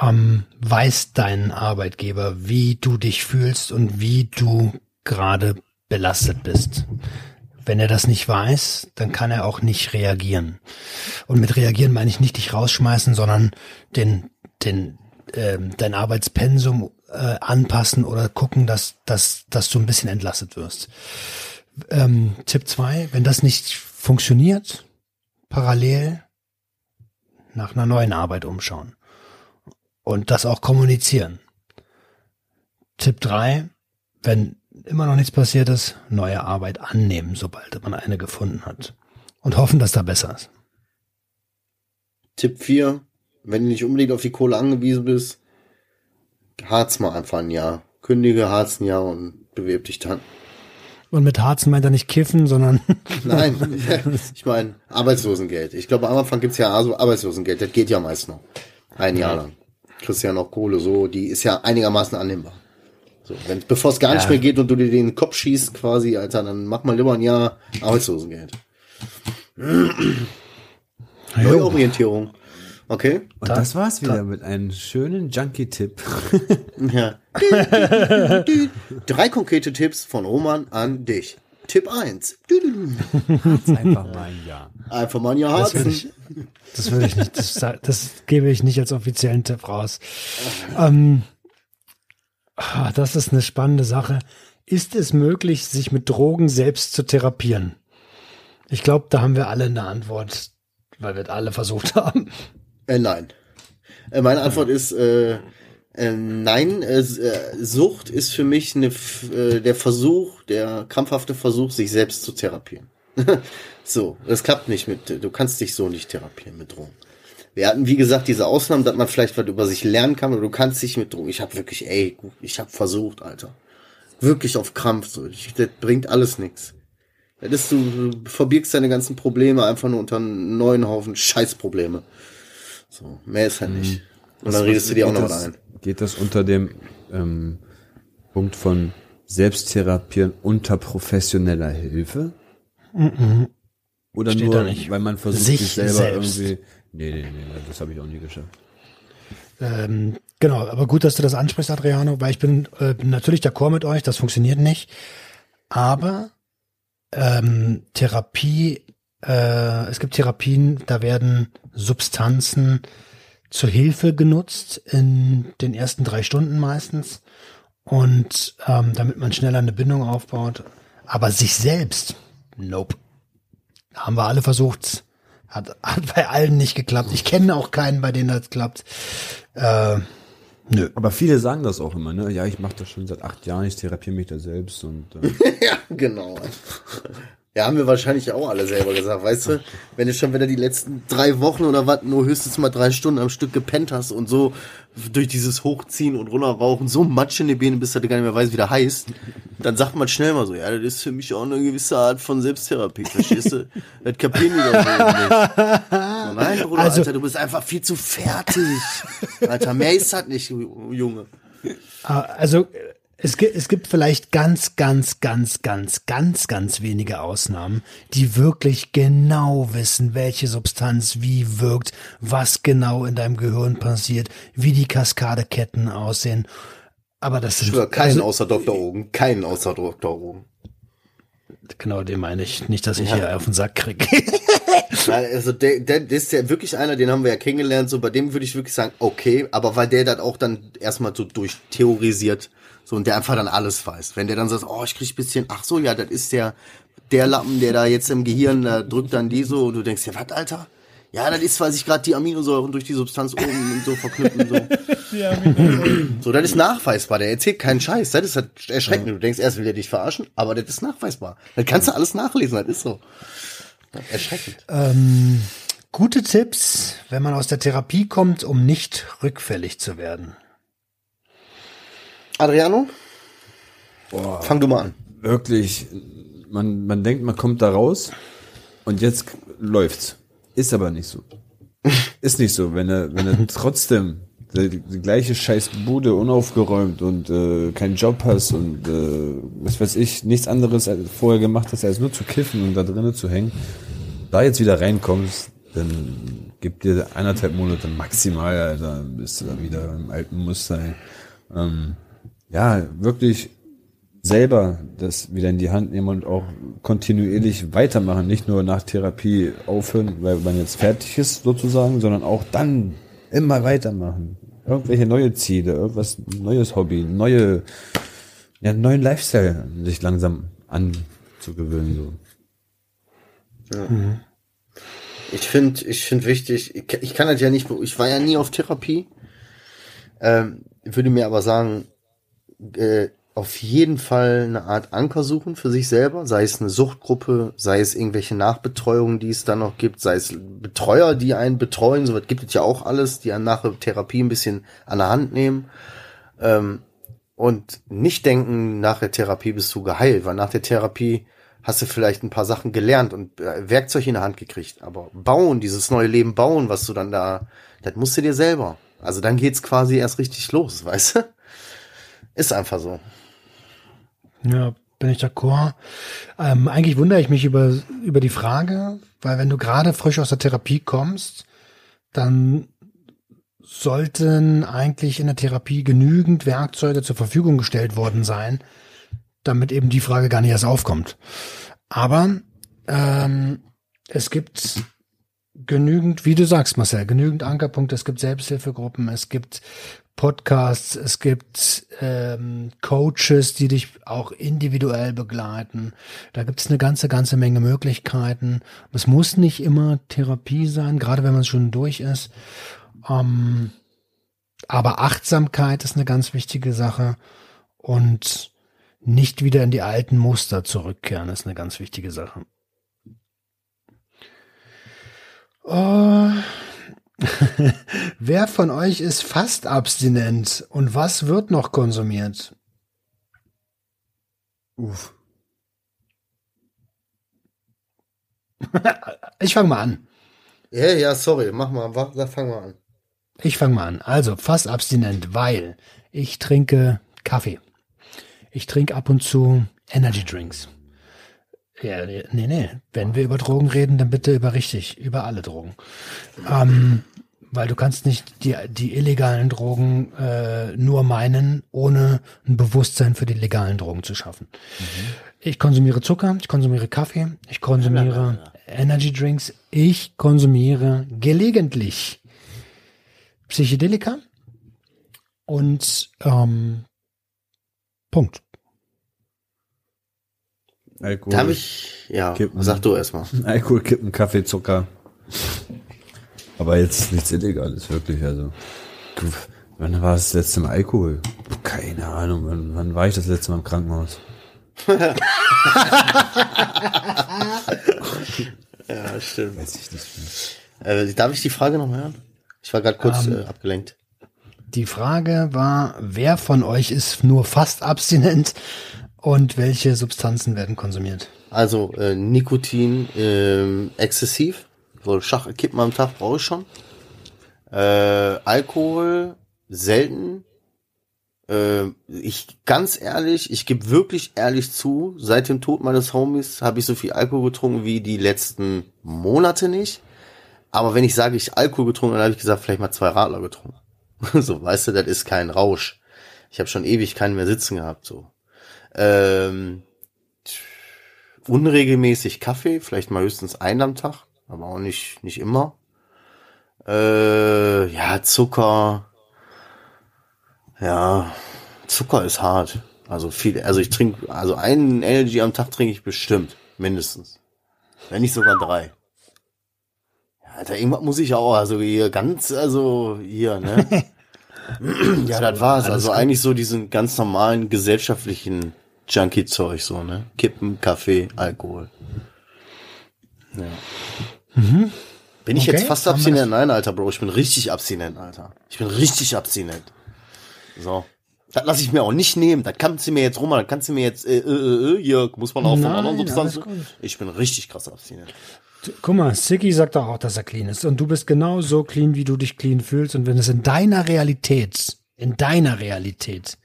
Ähm, weiß dein Arbeitgeber, wie du dich fühlst und wie du gerade belastet bist. Wenn er das nicht weiß, dann kann er auch nicht reagieren. Und mit reagieren meine ich nicht dich rausschmeißen, sondern den, den, ähm, dein Arbeitspensum äh, anpassen oder gucken, dass, dass, dass du ein bisschen entlastet wirst. Ähm, Tipp zwei: wenn das nicht funktioniert, parallel nach einer neuen Arbeit umschauen. Und das auch kommunizieren. Tipp drei: wenn immer noch nichts passiert ist, neue Arbeit annehmen, sobald man eine gefunden hat. Und hoffen, dass da besser ist. Tipp 4, wenn du nicht unbedingt auf die Kohle angewiesen bist, harz mal einfach ein Jahr. Kündige, harz ein Jahr und bewirb dich dann. Und mit Harzen meint er nicht kiffen, sondern Nein, ich meine Arbeitslosengeld. Ich glaube, am Anfang gibt's ja also Arbeitslosengeld, das geht ja meist noch. Ein Jahr lang. Kriegst ja noch Kohle, so, die ist ja einigermaßen annehmbar. So, wenn, bevor es gar nicht Ja. mehr geht und du dir den Kopf schießt quasi, Alter, dann mach mal lieber ein Jahr Arbeitslosengeld. Neuorientierung. Okay? Und das war's wieder mit einem schönen Junkie-Tipp. Ja. Drei konkrete Tipps von Roman an dich. Tipp 1. Einfach mal ein Jahr. Einfach mal ein Jahr Das würde ich, das würde ich nicht, das, das gebe ich nicht als offiziellen Tipp raus. Ähm, ah, das ist eine spannende Sache. Ist es möglich, sich mit Drogen selbst zu therapieren? Ich glaube, da haben wir alle eine Antwort, weil wir alle versucht haben. Äh, nein. Äh, meine Antwort ist äh, äh, nein. Äh, äh, Sucht ist für mich eine, der Versuch, der krampfhafte Versuch, sich selbst zu therapieren. so, das klappt nicht mit. Du kannst dich so nicht therapieren mit Drogen. Wir hatten, wie gesagt, diese Ausnahmen, dass man vielleicht was über sich lernen kann, aber du kannst dich mit Drogen. Ich habe wirklich, ey, ich habe versucht, Alter. Wirklich auf Krampf. So. Ich, das bringt alles nichts. Das ist, du, du verbirgst deine ganzen Probleme einfach nur unter einen neuen Haufen Scheißprobleme. So, mehr ist halt nicht. Und dann redest du dir auch noch das- ein. Geht das unter dem ähm, Punkt von Selbsttherapien unter professioneller Hilfe? Oder Steht nur, da nicht. weil man versucht, Sich sich, selber selbst. irgendwie... Nee, nee, nee, das habe ich auch nie geschafft. Ähm, genau, aber gut, dass du das ansprichst, Adriano, weil ich bin äh, natürlich d'accord mit euch, das funktioniert nicht. Aber ähm, Therapie äh, es gibt Therapien, da werden Substanzen zur Hilfe genutzt in den ersten drei Stunden meistens und ähm, damit man schneller eine Bindung aufbaut. Aber sich selbst, nope. Haben wir alle versucht. Hat, hat bei allen nicht geklappt. Ich kenne auch keinen, bei denen das klappt. Äh, nö. Aber viele sagen das auch immer, ne? Ja, ich mache das schon seit acht Jahren, ich therapiere mich da selbst und äh, ja, genau. Ja, haben wir wahrscheinlich auch alle selber gesagt, weißt du? Wenn du schon wieder die letzten drei Wochen oder was nur höchstens mal drei Stunden am Stück gepennt hast und so durch dieses Hochziehen und runterrauchen so Matsch in die Beine bist, dass du gar nicht mehr weißt, wie der heißt, dann sagt man schnell mal so, ja, das ist für mich auch eine gewisse Art von Selbsttherapie, verstehst du? Das kapieren die doch nicht. So, nein, Bruder, Also- Alter, du bist einfach viel zu fertig. Alter, mehr ist das nicht, Junge. Ah, Also es gibt, es gibt vielleicht ganz, ganz, ganz, ganz, ganz, ganz wenige Ausnahmen, die wirklich genau wissen, welche Substanz wie wirkt, was genau in deinem Gehirn passiert, wie die Kaskadeketten aussehen. Aber das sind schwör, keinen also, außer Dr. Ogen, keinen außer Dr. Ogen. genau den meine ich. Nicht, dass ich hier auf den Sack kriege. Also der, der, der ist ja wirklich einer, den haben wir ja kennengelernt, so bei dem würde ich wirklich sagen, okay, aber weil der das auch dann erstmal so durchtheorisiert, so und der einfach dann alles weiß. Wenn der dann sagt, oh, ich krieg ein bisschen, ach so, ja, das ist der, der Lappen, der da jetzt im Gehirn, da drückt dann die so und du denkst, ja, was, Alter? Ja, das ist, weil sich gerade die Aminosäuren durch die Substanz oben und so verknüpfen. So. so, das ist nachweisbar. Der erzählt keinen Scheiß. Das ist halt erschreckend. Du denkst, erst will er dich verarschen, aber das ist nachweisbar. Das kannst du alles nachlesen, das ist so. Erschreckend. ähm, gute Tipps, wenn man aus der Therapie kommt, um nicht rückfällig zu werden. Adriano? Fang du mal an. wirklich, man, man denkt, man kommt da raus und jetzt läuft's. Ist aber nicht so. Ist nicht so, wenn er, wenn er trotzdem die, die gleiche scheiß Bude unaufgeräumt und äh, keinen Job hast und äh, was weiß ich, nichts anderes als vorher gemacht hast, als nur zu kiffen und da drinnen zu hängen, da jetzt wieder reinkommst, dann gibt dir eineinhalb Monate maximal, Alter, bist du da wieder im alten Muster. Ähm, ja, wirklich selber das wieder in die Hand nehmen und auch kontinuierlich weitermachen, nicht nur nach Therapie aufhören, weil man jetzt fertig ist sozusagen, sondern auch dann immer weitermachen. Irgendwelche neue Ziele, irgendwas neues Hobby, neue, ja, neuen Lifestyle sich langsam anzugewöhnen. So. Ich finde, ich finde wichtig, ich, ich kann das ja nicht, ich war ja nie auf Therapie, ähm, würde mir aber sagen, äh, auf jeden Fall eine Art Anker suchen für sich selber, sei es eine Suchtgruppe, sei es irgendwelche Nachbetreuungen, die es dann noch gibt, sei es Betreuer, die einen betreuen, sowas gibt es ja auch alles, die einen nach der Therapie ein bisschen an der Hand nehmen. Ähm, und nicht denken, nach der Therapie bist du geheilt, weil nach der Therapie hast du vielleicht ein paar Sachen gelernt und äh, Werkzeug in der Hand gekriegt. Aber bauen, dieses neue Leben bauen, was du dann da, das musst du dir selber. Also dann geht's quasi erst richtig los, weißt du? Ist einfach so. Ja, bin ich d'accord. Ähm, eigentlich wundere ich mich über, über die Frage, weil wenn du gerade frisch aus der Therapie kommst, dann sollten eigentlich in der Therapie genügend Werkzeuge zur Verfügung gestellt worden sein, damit eben die Frage gar nicht erst aufkommt. Aber ähm, es gibt genügend, wie du sagst, Marcel, genügend Ankerpunkte. Es gibt Selbsthilfegruppen, es gibt Podcasts, es gibt ähm, Coaches, die dich auch individuell begleiten. Da gibt es eine ganze, ganze Menge Möglichkeiten. Es muss nicht immer Therapie sein, gerade wenn man schon durch ist. Ähm, aber Achtsamkeit ist eine ganz wichtige Sache und nicht wieder in die alten Muster zurückkehren ist eine ganz wichtige Sache. Oh. Wer von euch ist fast abstinent und was wird noch konsumiert? Uff. Ich fange mal an. Ja, ja, sorry, mach mal, fang mal an. Ich fange mal an. Also fast abstinent, weil ich trinke Kaffee. Ich trinke ab und zu Energy Drinks. Ja, nee, nee. Wenn wir über Drogen reden, dann bitte über richtig, über alle Drogen. Ähm, weil du kannst nicht die, die illegalen Drogen äh, nur meinen, ohne ein Bewusstsein für die legalen Drogen zu schaffen. Ich konsumiere Zucker, ich konsumiere Kaffee, ich konsumiere Energy Drinks. Ich konsumiere gelegentlich Psychedelika und ähm, Punkt. Alkohol, Darf ich, ja, Kippen. sag du erstmal. Alkohol, Kippen, Kaffee, Zucker. Aber jetzt nichts Illegales, wirklich. Also, wann war das letzte Mal Alkohol? Keine Ahnung. Wann, wann war ich das letzte Mal im Krankenhaus? Ja, stimmt. Weiß ich nicht mehr. Äh, darf ich die Frage noch mal hören? Ich war gerade kurz äh, abgelenkt. Die Frage war, wer von euch ist nur fast abstinent und welche Substanzen werden konsumiert? Also äh, Nikotin ähm, exzessiv, so Schach Kippen am Tag brauche ich schon. Äh, Alkohol selten. Äh, ich ganz ehrlich, ich gebe wirklich ehrlich zu, seit dem Tod meines Homies habe ich so viel Alkohol getrunken wie die letzten Monate nicht. Aber wenn ich sage, ich Alkohol getrunken, dann habe ich gesagt, vielleicht mal zwei Radler getrunken. so, weißt du, das ist kein Rausch. Ich habe schon ewig keinen mehr sitzen gehabt, so. Ähm, unregelmäßig Kaffee, vielleicht mal höchstens einen am Tag, aber auch nicht, nicht immer. Äh, ja, Zucker. Ja, Zucker ist hart. Also viel, also ich trinke, also einen Energy am Tag trinke ich bestimmt, mindestens. Wenn nicht sogar drei. Ja, Alter, irgendwas muss ich auch, also hier ganz, also hier, ne? ja, das war's. Also eigentlich so diesen ganz normalen gesellschaftlichen Junkie-Zeug, so, ne? Kippen, Kaffee, Alkohol. Ja. Bin ich Okay, jetzt fast abstinent? Nein, Alter, Bro, ich bin richtig abstinent, Alter. Ich bin richtig abstinent. So. Das lasse ich mir auch nicht nehmen. Das kannst du mir jetzt rum, das kannst du mir jetzt, äh, äh, äh, hier muss man auch von Nein, anderen alles Substanzen. Ich bin richtig krass abstinent. Guck mal, Siggy sagt doch auch, dass er clean ist. Und du bist genau so clean, wie du dich clean fühlst. Und wenn es in deiner Realität, in deiner Realität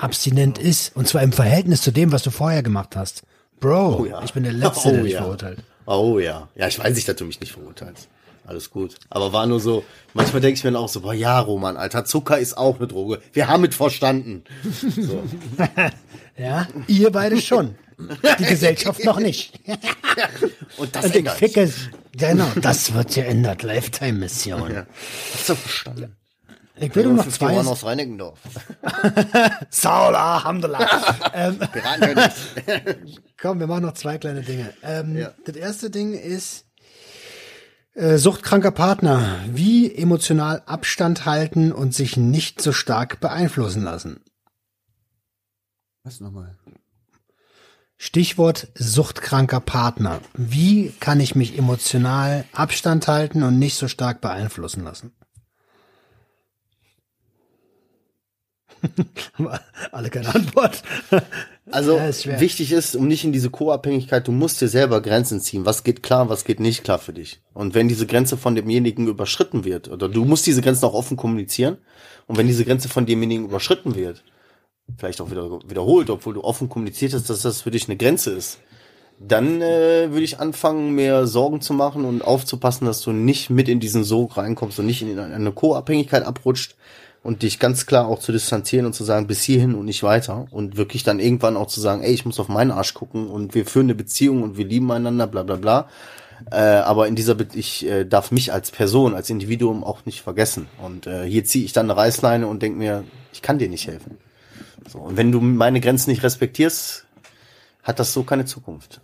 abstinent ist, und zwar im Verhältnis zu dem, was du vorher gemacht hast, Bro, Oh ja. ich bin der Letzte, Oh der dich ja. verurteilt. Oh ja. Ja, ich weiß nicht, dass du mich nicht verurteilst. Alles gut. Aber war nur so, manchmal denke ich mir dann auch so, boah, ja, Roman, Alter, Zucker ist auch eine Droge. Wir haben es verstanden. So. Ja, ihr beide schon. Die Gesellschaft noch nicht. Und das Und ich ändert. ficke, genau, das wird geändert. Lifetime-Mission. Ja. Hast du verstanden? Ich will nur noch 51 zwei. One aus Reinickendorf. Saula, Alhamdulillah. ähm, Piratenkönig. Komm, wir machen noch zwei kleine Dinge. Ähm, Ja. Das erste Ding ist äh, suchtkranker Partner. Wie emotional Abstand halten und sich nicht so stark beeinflussen lassen. Was nochmal? Stichwort suchtkranker Partner. Wie kann ich mich emotional Abstand halten und nicht so stark beeinflussen lassen? Haben Alle keine Antwort. Also Ja, ist wichtig ist, um nicht in diese Co-Abhängigkeit, du musst dir selber Grenzen ziehen. Was geht klar, was geht nicht klar für dich. Und wenn diese Grenze von demjenigen überschritten wird, oder du musst diese Grenzen auch offen kommunizieren, und wenn diese Grenze von demjenigen überschritten wird, vielleicht auch wieder wiederholt, obwohl du offen kommuniziert hast, dass das für dich eine Grenze ist, dann äh, würde ich anfangen, mir Sorgen zu machen und aufzupassen, dass du nicht mit in diesen Sog reinkommst und nicht in eine Co-Abhängigkeit abrutscht und dich ganz klar auch zu distanzieren und zu sagen, bis hierhin und nicht weiter und wirklich dann irgendwann auch zu sagen, ey, ich muss auf meinen Arsch gucken und wir führen eine Beziehung und wir lieben einander, bla bla bla. Äh, aber in dieser, Be ich äh, darf mich als Person, als Individuum auch nicht vergessen. Und äh, hier ziehe ich dann eine Reißleine und denk mir, ich kann dir nicht helfen. So, und wenn du meine Grenzen nicht respektierst, hat das so keine Zukunft.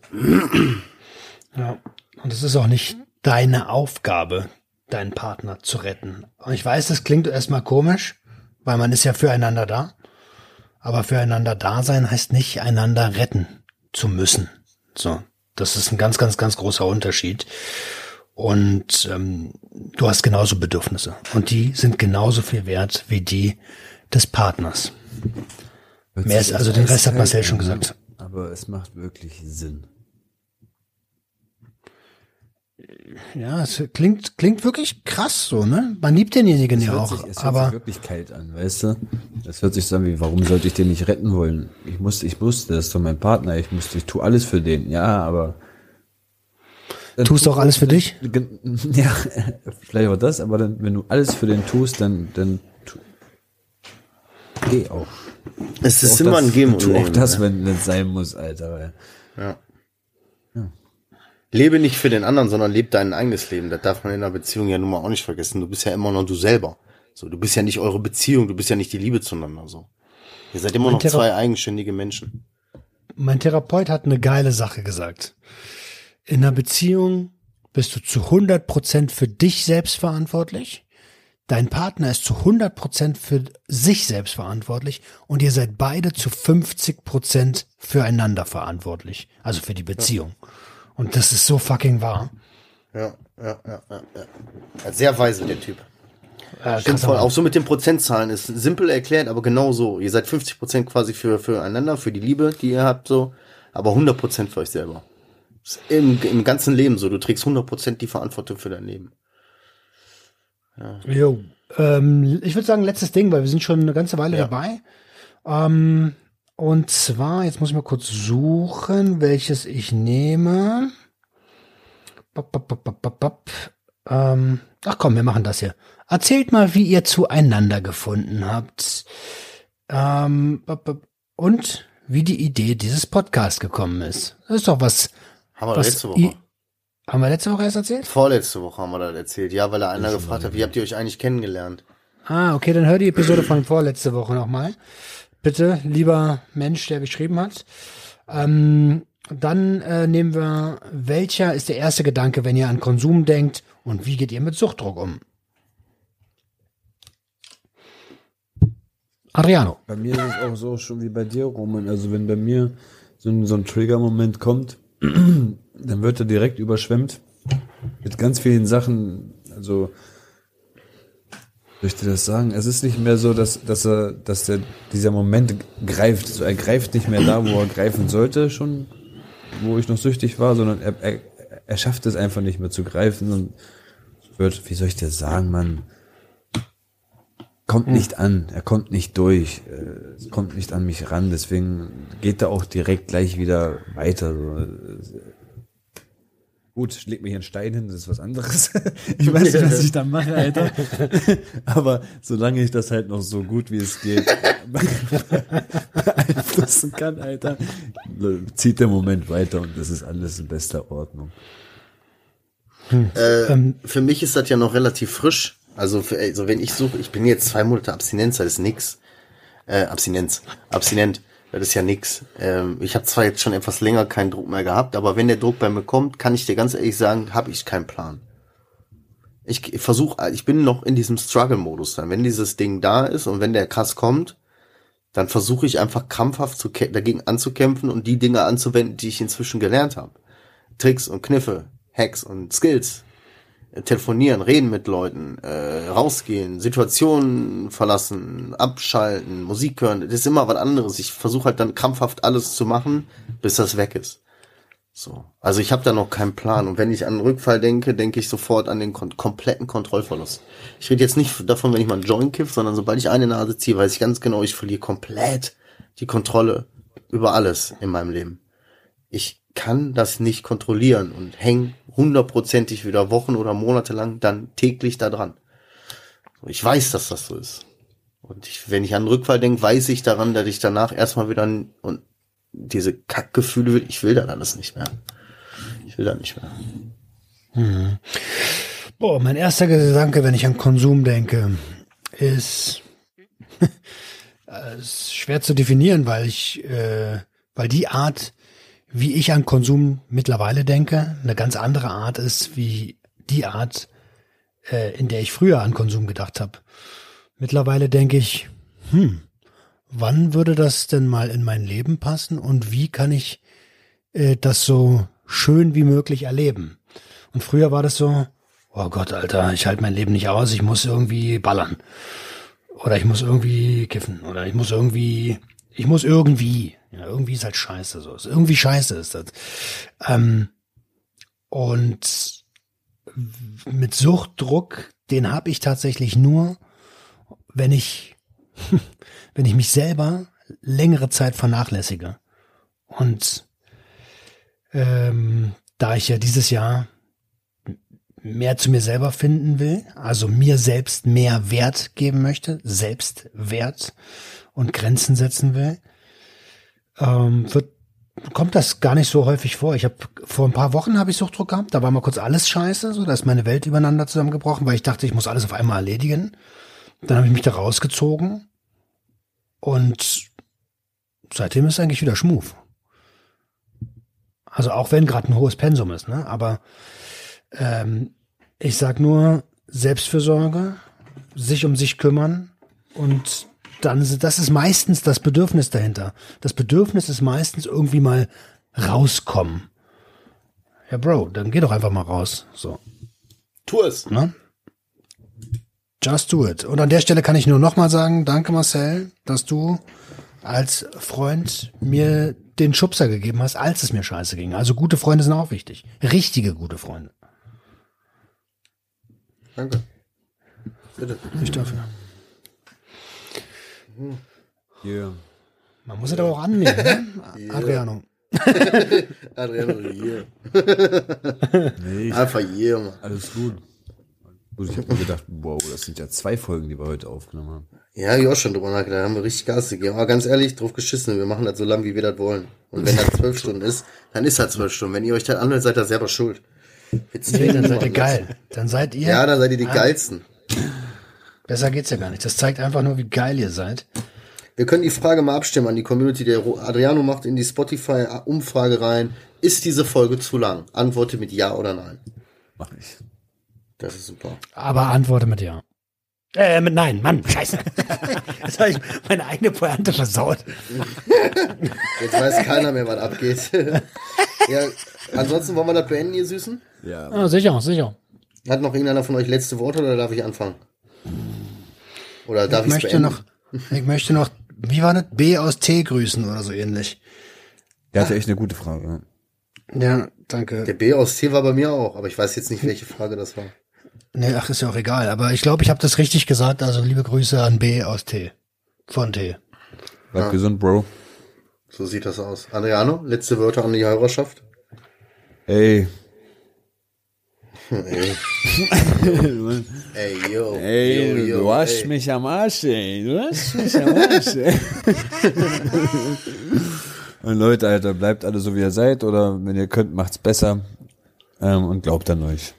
Ja. Und es ist auch nicht deine Aufgabe, deinen Partner zu retten. Und ich weiß, das klingt erstmal komisch, weil man ist ja füreinander da. Aber füreinander da sein heißt nicht, einander retten zu müssen. So. Das ist ein ganz, ganz, ganz großer Unterschied. Und ähm, du hast genauso Bedürfnisse. Und die sind genauso viel wert wie die des Partners. Mehr ist- also den Rest hat Marcel schon gesagt. Aber es macht wirklich Sinn. Ja, es klingt, klingt wirklich krass so, ne? Man liebt denjenigen ja auch. sich, es hört sich aber wirklich kalt an, weißt du? Es hört sich so an wie, warum sollte ich den nicht retten wollen? Ich muss, ich musste, das ist doch mein Partner, ich musste, ich tue alles für den, ja, aber. Dann tust du auch alles für dich? Ja, vielleicht auch das, aber dann, wenn du alles für den tust, dann, dann tu, geh auch. Es ist auch immer das, ein Geben und Tu auch Nehmen. das, ne? wenn es sein muss, Alter. Weil ja. Lebe nicht für den anderen, sondern lebe dein eigenes Leben. Das darf man in einer Beziehung ja nun mal auch nicht vergessen. Du bist ja immer noch du selber. So, du bist ja nicht eure Beziehung, du bist ja nicht die Liebe zueinander. So, ihr seid immer Mein noch Thera- zwei eigenständige Menschen. Mein Therapeut hat eine geile Sache gesagt. In einer Beziehung bist du zu 100% für dich selbst verantwortlich. Dein Partner ist zu 100% für sich selbst verantwortlich und ihr seid beide zu 50% füreinander verantwortlich. Also für die Beziehung. Und das ist so fucking wahr. Ja, ja, ja, ja. ja. Sehr weise, der Typ. Äh, Stimmt voll. Auch so mit den Prozentzahlen ist simpel erklärt, aber genau so. Ihr seid 50 Prozent quasi für, füreinander, für die Liebe, die ihr habt, so. Aber 100 Prozent für euch selber. Im, Im ganzen Leben so. Du trägst 100 Prozent die Verantwortung für dein Leben. Jo. Ähm, ich würde sagen, letztes Ding, weil wir sind schon eine ganze Weile Ja. dabei. Ähm, und zwar, jetzt muss ich mal kurz suchen, welches ich nehme. Bop, bop, bop, bop, bop, bop. Ähm, ach komm, wir machen das hier. Erzählt mal, wie ihr zueinander gefunden habt. Ähm, und wie die Idee dieses Podcasts gekommen ist. Das ist doch was. Haben wir was letzte Woche. i- haben wir letzte Woche erst erzählt? Vorletzte Woche haben wir das erzählt. Ja, weil da einer gefragt hat, wie habt ihr euch eigentlich kennengelernt? Ah, okay, dann hör die Episode von vorletzte Woche nochmal. Bitte, lieber Mensch, der geschrieben hat. Ähm, dann äh, nehmen wir, welcher ist der erste Gedanke, wenn ihr an Konsum denkt und wie geht ihr mit Suchtdruck um? Adriano. Bei mir ist es auch so schon wie bei dir, Roman. Also wenn bei mir so ein, so ein Trigger-Moment kommt, dann wird er direkt überschwemmt mit ganz vielen Sachen. Also ich dir das sagen? Es ist nicht mehr so, dass, dass er, dass der, dieser Moment greift. So, er greift nicht mehr da, wo er greifen sollte, schon, wo ich noch süchtig war, sondern er, er, er schafft es einfach nicht mehr zu greifen und wird, wie soll ich dir sagen, Mann, kommt nicht an, er kommt nicht durch, kommt nicht an mich ran, deswegen geht er auch direkt gleich wieder weiter. So. Gut, leg mir hier einen Stein hin, das ist was anderes. Ich weiß nicht, was ich da mache, Alter. Aber solange ich das halt noch so gut wie es geht beeinflussen kann, Alter, zieht der Moment weiter und das ist alles in bester Ordnung. Äh, für mich ist das ja noch relativ frisch. Also, für, also wenn ich suche, ich bin jetzt zwei Monate Abstinenz, das ist nix. Äh, Abstinenz, abstinent, das ist ja nix. Ähm, ich habe zwar jetzt schon etwas länger keinen Druck mehr gehabt, aber wenn der Druck bei mir kommt, kann ich dir ganz ehrlich sagen, habe ich keinen Plan. Ich versuche, ich bin noch in diesem Struggle-Modus dann. Wenn dieses Ding da ist und wenn der krass kommt, dann versuche ich einfach krampfhaft zu, dagegen anzukämpfen und die Dinge anzuwenden, die ich inzwischen gelernt habe. Tricks und Kniffe, Hacks und Skills. Telefonieren, reden mit Leuten, äh, rausgehen, Situationen verlassen, abschalten, Musik hören. Das ist immer was anderes. Ich versuche halt dann krampfhaft alles zu machen, bis das weg ist. So. Also ich habe da noch keinen Plan. Und wenn ich an den Rückfall denke, denke ich sofort an den kon kompletten Kontrollverlust. Ich rede jetzt nicht davon, wenn ich mal einen Joint kiff, sondern sobald ich eine Nase ziehe, weiß ich ganz genau, ich verliere komplett die Kontrolle über alles in meinem Leben. Ich kann das nicht kontrollieren und häng hundertprozentig wieder Wochen oder Monate lang dann täglich da dran. Ich weiß, dass das so ist. Und ich, wenn ich an den Rückfall denke, weiß ich daran, dass ich danach erstmal wieder und diese Kackgefühle will, ich will das alles nicht mehr. Ich will das nicht mehr. Boah, mein erster Gedanke, wenn ich an Konsum denke, ist, äh, ist schwer zu definieren, weil ich, äh, weil die Art, wie ich an Konsum mittlerweile denke, eine ganz andere Art ist, wie die Art, äh, in der ich früher an Konsum gedacht habe. Mittlerweile denke ich, hm, wann würde das denn mal in mein Leben passen und wie kann ich äh, das so schön wie möglich erleben? Und früher war das so, oh Gott, Alter, ich halte mein Leben nicht aus, ich muss irgendwie ballern. Oder ich muss irgendwie kiffen. Oder ich muss irgendwie, ich muss irgendwie. Ja, irgendwie ist halt scheiße so. Irgendwie scheiße ist das. Ähm, und mit Suchtdruck, den habe ich tatsächlich nur, wenn ich, wenn ich mich selber längere Zeit vernachlässige. Und ähm, da ich ja dieses Jahr mehr zu mir selber finden will, also mir selbst mehr Wert geben möchte, Selbstwert und Grenzen setzen will, ähm, wird kommt das gar nicht so häufig vor. Ich habe vor ein paar Wochen habe ich Suchtdruck gehabt, da war mal kurz alles scheiße, so da ist meine Welt übereinander zusammengebrochen, weil ich dachte, ich muss alles auf einmal erledigen. Dann habe ich mich da rausgezogen und seitdem ist eigentlich wieder Schmuf. Also auch wenn gerade ein hohes Pensum ist, ne? Aber ähm, ich sag nur Selbstfürsorge, sich um sich kümmern und dann das ist meistens das Bedürfnis dahinter. Das Bedürfnis ist meistens irgendwie mal rauskommen. Ja, Bro, dann geh doch einfach mal raus. So. Tu es. Ne? Just do it. Und an der Stelle kann ich nur nochmal sagen, danke Marcel, dass du als Freund mir den Schubser gegeben hast, als es mir scheiße ging. Also gute Freunde sind auch wichtig. Richtige gute Freunde. Danke. Bitte. Nicht dafür. Yeah. Man muss es aber auch annehmen, ne? Adriano. Adriano, hier. Nee, ich, Einfach hier, Mann. alles gut. Gut, ich habe mir gedacht, wow, das sind ja zwei Folgen, die wir heute aufgenommen haben. Ja, ich auch schon drüber nachgedacht. Da haben wir richtig Gas gegeben. Aber ganz ehrlich, drauf geschissen. Wir machen das so lang, wie wir das wollen. Und wenn das zwölf Stunden ist, dann ist das zwölf Stunden. Wenn ihr euch das anhört, seid ihr selber schuld. Nee, dann seid ihr geil. Dann seid ihr. Ja, dann seid ihr die geilsten. Besser geht's ja gar nicht. Das zeigt einfach nur, wie geil ihr seid. Wir können die Frage mal abstimmen an die Community. Der Adriano macht in die Spotify-Umfrage rein. Ist diese Folge zu lang? Antworte mit Ja oder Nein. Mach ich. Das ist super. Aber antworte mit ja. Äh, mit nein, Mann, scheiße. Jetzt habe ich meine eigene Pointe versaut. Jetzt weiß keiner mehr, was abgeht. ja, ansonsten wollen wir das beenden, ihr Süßen? Ja, Ah, sicher, sicher. Hat noch irgendeiner von euch letzte Worte oder darf ich anfangen? Oder darf Ich ich möchte noch, ich möchte noch, wie war das? B aus T grüßen oder so ähnlich. der hatte echt eine gute Frage. Ja, danke. Der B aus T war bei mir auch, aber ich weiß jetzt nicht, welche Frage das war. Nee, ach, ist ja auch egal. Aber ich glaube, ich habe das richtig gesagt. Also liebe Grüße an B aus T. Von T. Bleib gesund, Bro. So sieht das aus. Adriano, letzte Wörter an die Hörerschaft? Ey, Ey, ey, yo. ey, yo, yo, du hast ey. mich am Arsch, ey. Du hast mich am Arsch, ey. Und Leute, Alter, bleibt alle so, wie ihr seid, oder wenn ihr könnt, macht's besser. Ähm, und glaubt an euch.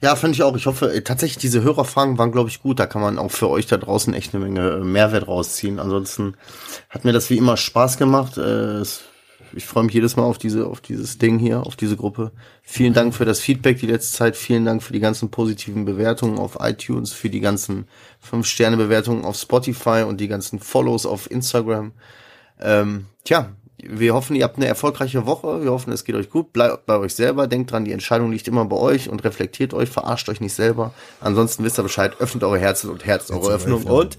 Ja, fand ich auch. Ich hoffe, äh, tatsächlich, diese Hörerfragen waren, glaube ich, gut. Da kann man auch für euch da draußen echt eine Menge äh, Mehrwert rausziehen. Ansonsten hat mir das wie immer Spaß gemacht. Äh, es- Ich freue mich jedes Mal auf diese, auf dieses Ding hier, auf diese Gruppe. Vielen Dank für das Feedback die letzte Zeit. Vielen Dank für die ganzen positiven Bewertungen auf iTunes, für die ganzen 5-Sterne-Bewertungen auf Spotify und die ganzen Follows auf Instagram. Ähm, tja, wir hoffen, ihr habt eine erfolgreiche Woche. Wir hoffen, es geht euch gut. Bleibt bei euch selber. Denkt dran, die Entscheidung liegt immer bei euch und reflektiert euch, verarscht euch nicht selber. Ansonsten wisst ihr Bescheid, öffnet eure Herzen und Herz eure Öffnung und